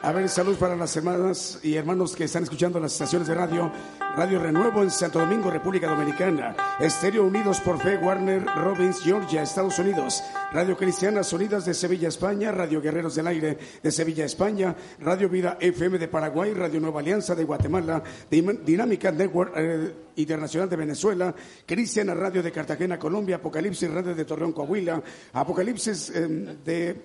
[SPEAKER 3] A ver, salud para las hermanas y hermanos que están escuchando las estaciones de radio. Radio Renuevo en Santo Domingo, República Dominicana. Estéreo Unidos por Fe, Warner Robbins, Georgia, Estados Unidos. Radio Cristianas Unidas de Sevilla, España. Radio Guerreros del Aire de Sevilla, España. Radio Vida FM de Paraguay. Radio Nueva Alianza de Guatemala. Dinámica Network eh, Internacional de Venezuela. Cristiana Radio de Cartagena, Colombia. Apocalipsis Radio de Torreón, Coahuila. Apocalipsis eh, de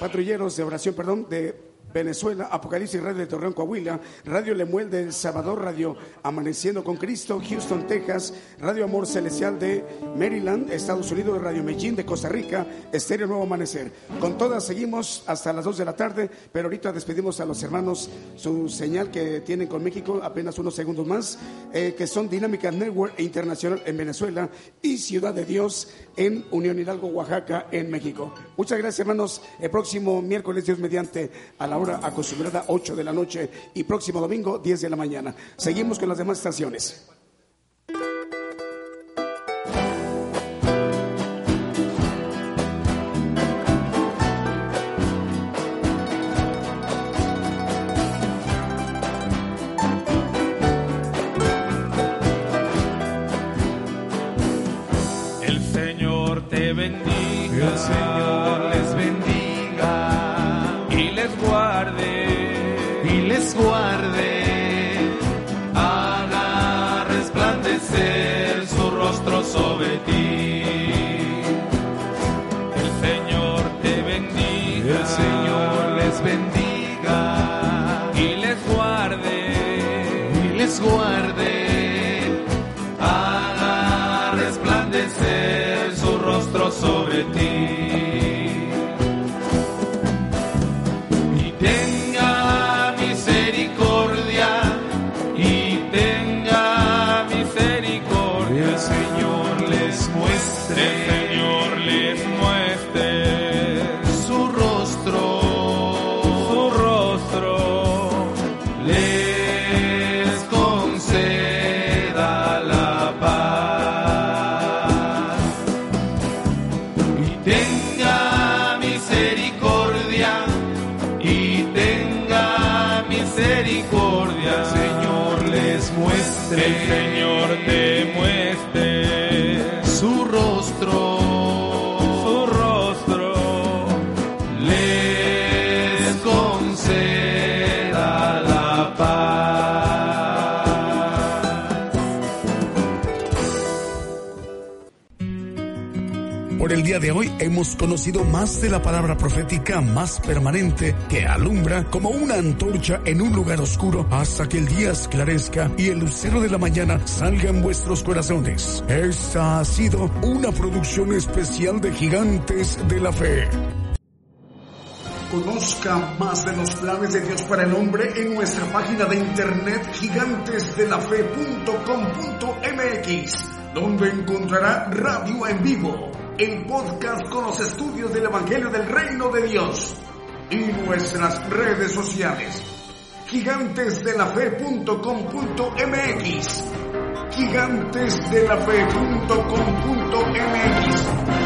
[SPEAKER 3] patrulleros de oración, perdón, de Venezuela, Apocalipsis Radio de Torreón, Coahuila, Radio Lemuel de El Salvador, Radio Amaneciendo con Cristo, Houston, Texas, Radio Amor Celestial de Maryland, Estados Unidos, Radio Medellín de Costa Rica, Estéreo Nuevo Amanecer. Con todas seguimos hasta las 2 de la tarde, pero ahorita despedimos a los hermanos su señal que tienen con México, apenas unos segundos más, eh, que son Dinámica Network Internacional en Venezuela y Ciudad de Dios en Unión Hidalgo, Oaxaca, en México. Muchas gracias, hermanos. El próximo miércoles, Dios mediante, a la hora acostumbrada 8 de la noche y próximo domingo 10 de la mañana. Seguimos con las demás estaciones.
[SPEAKER 4] Y
[SPEAKER 1] hemos conocido más de la palabra profética más permanente que alumbra como una antorcha en un lugar oscuro hasta que el día esclarezca y el lucero de la mañana salga en vuestros corazones. Esta ha sido una producción especial de Gigantes de la Fe. Conozca más de los planes de Dios para el hombre en nuestra página de internet gigantesdelafe.com.mx, donde encontrará radio en vivo, el podcast con los estudios del Evangelio del Reino de Dios y nuestras redes sociales. gigantesdelafe.com.mx gigantesdelafe.com.mx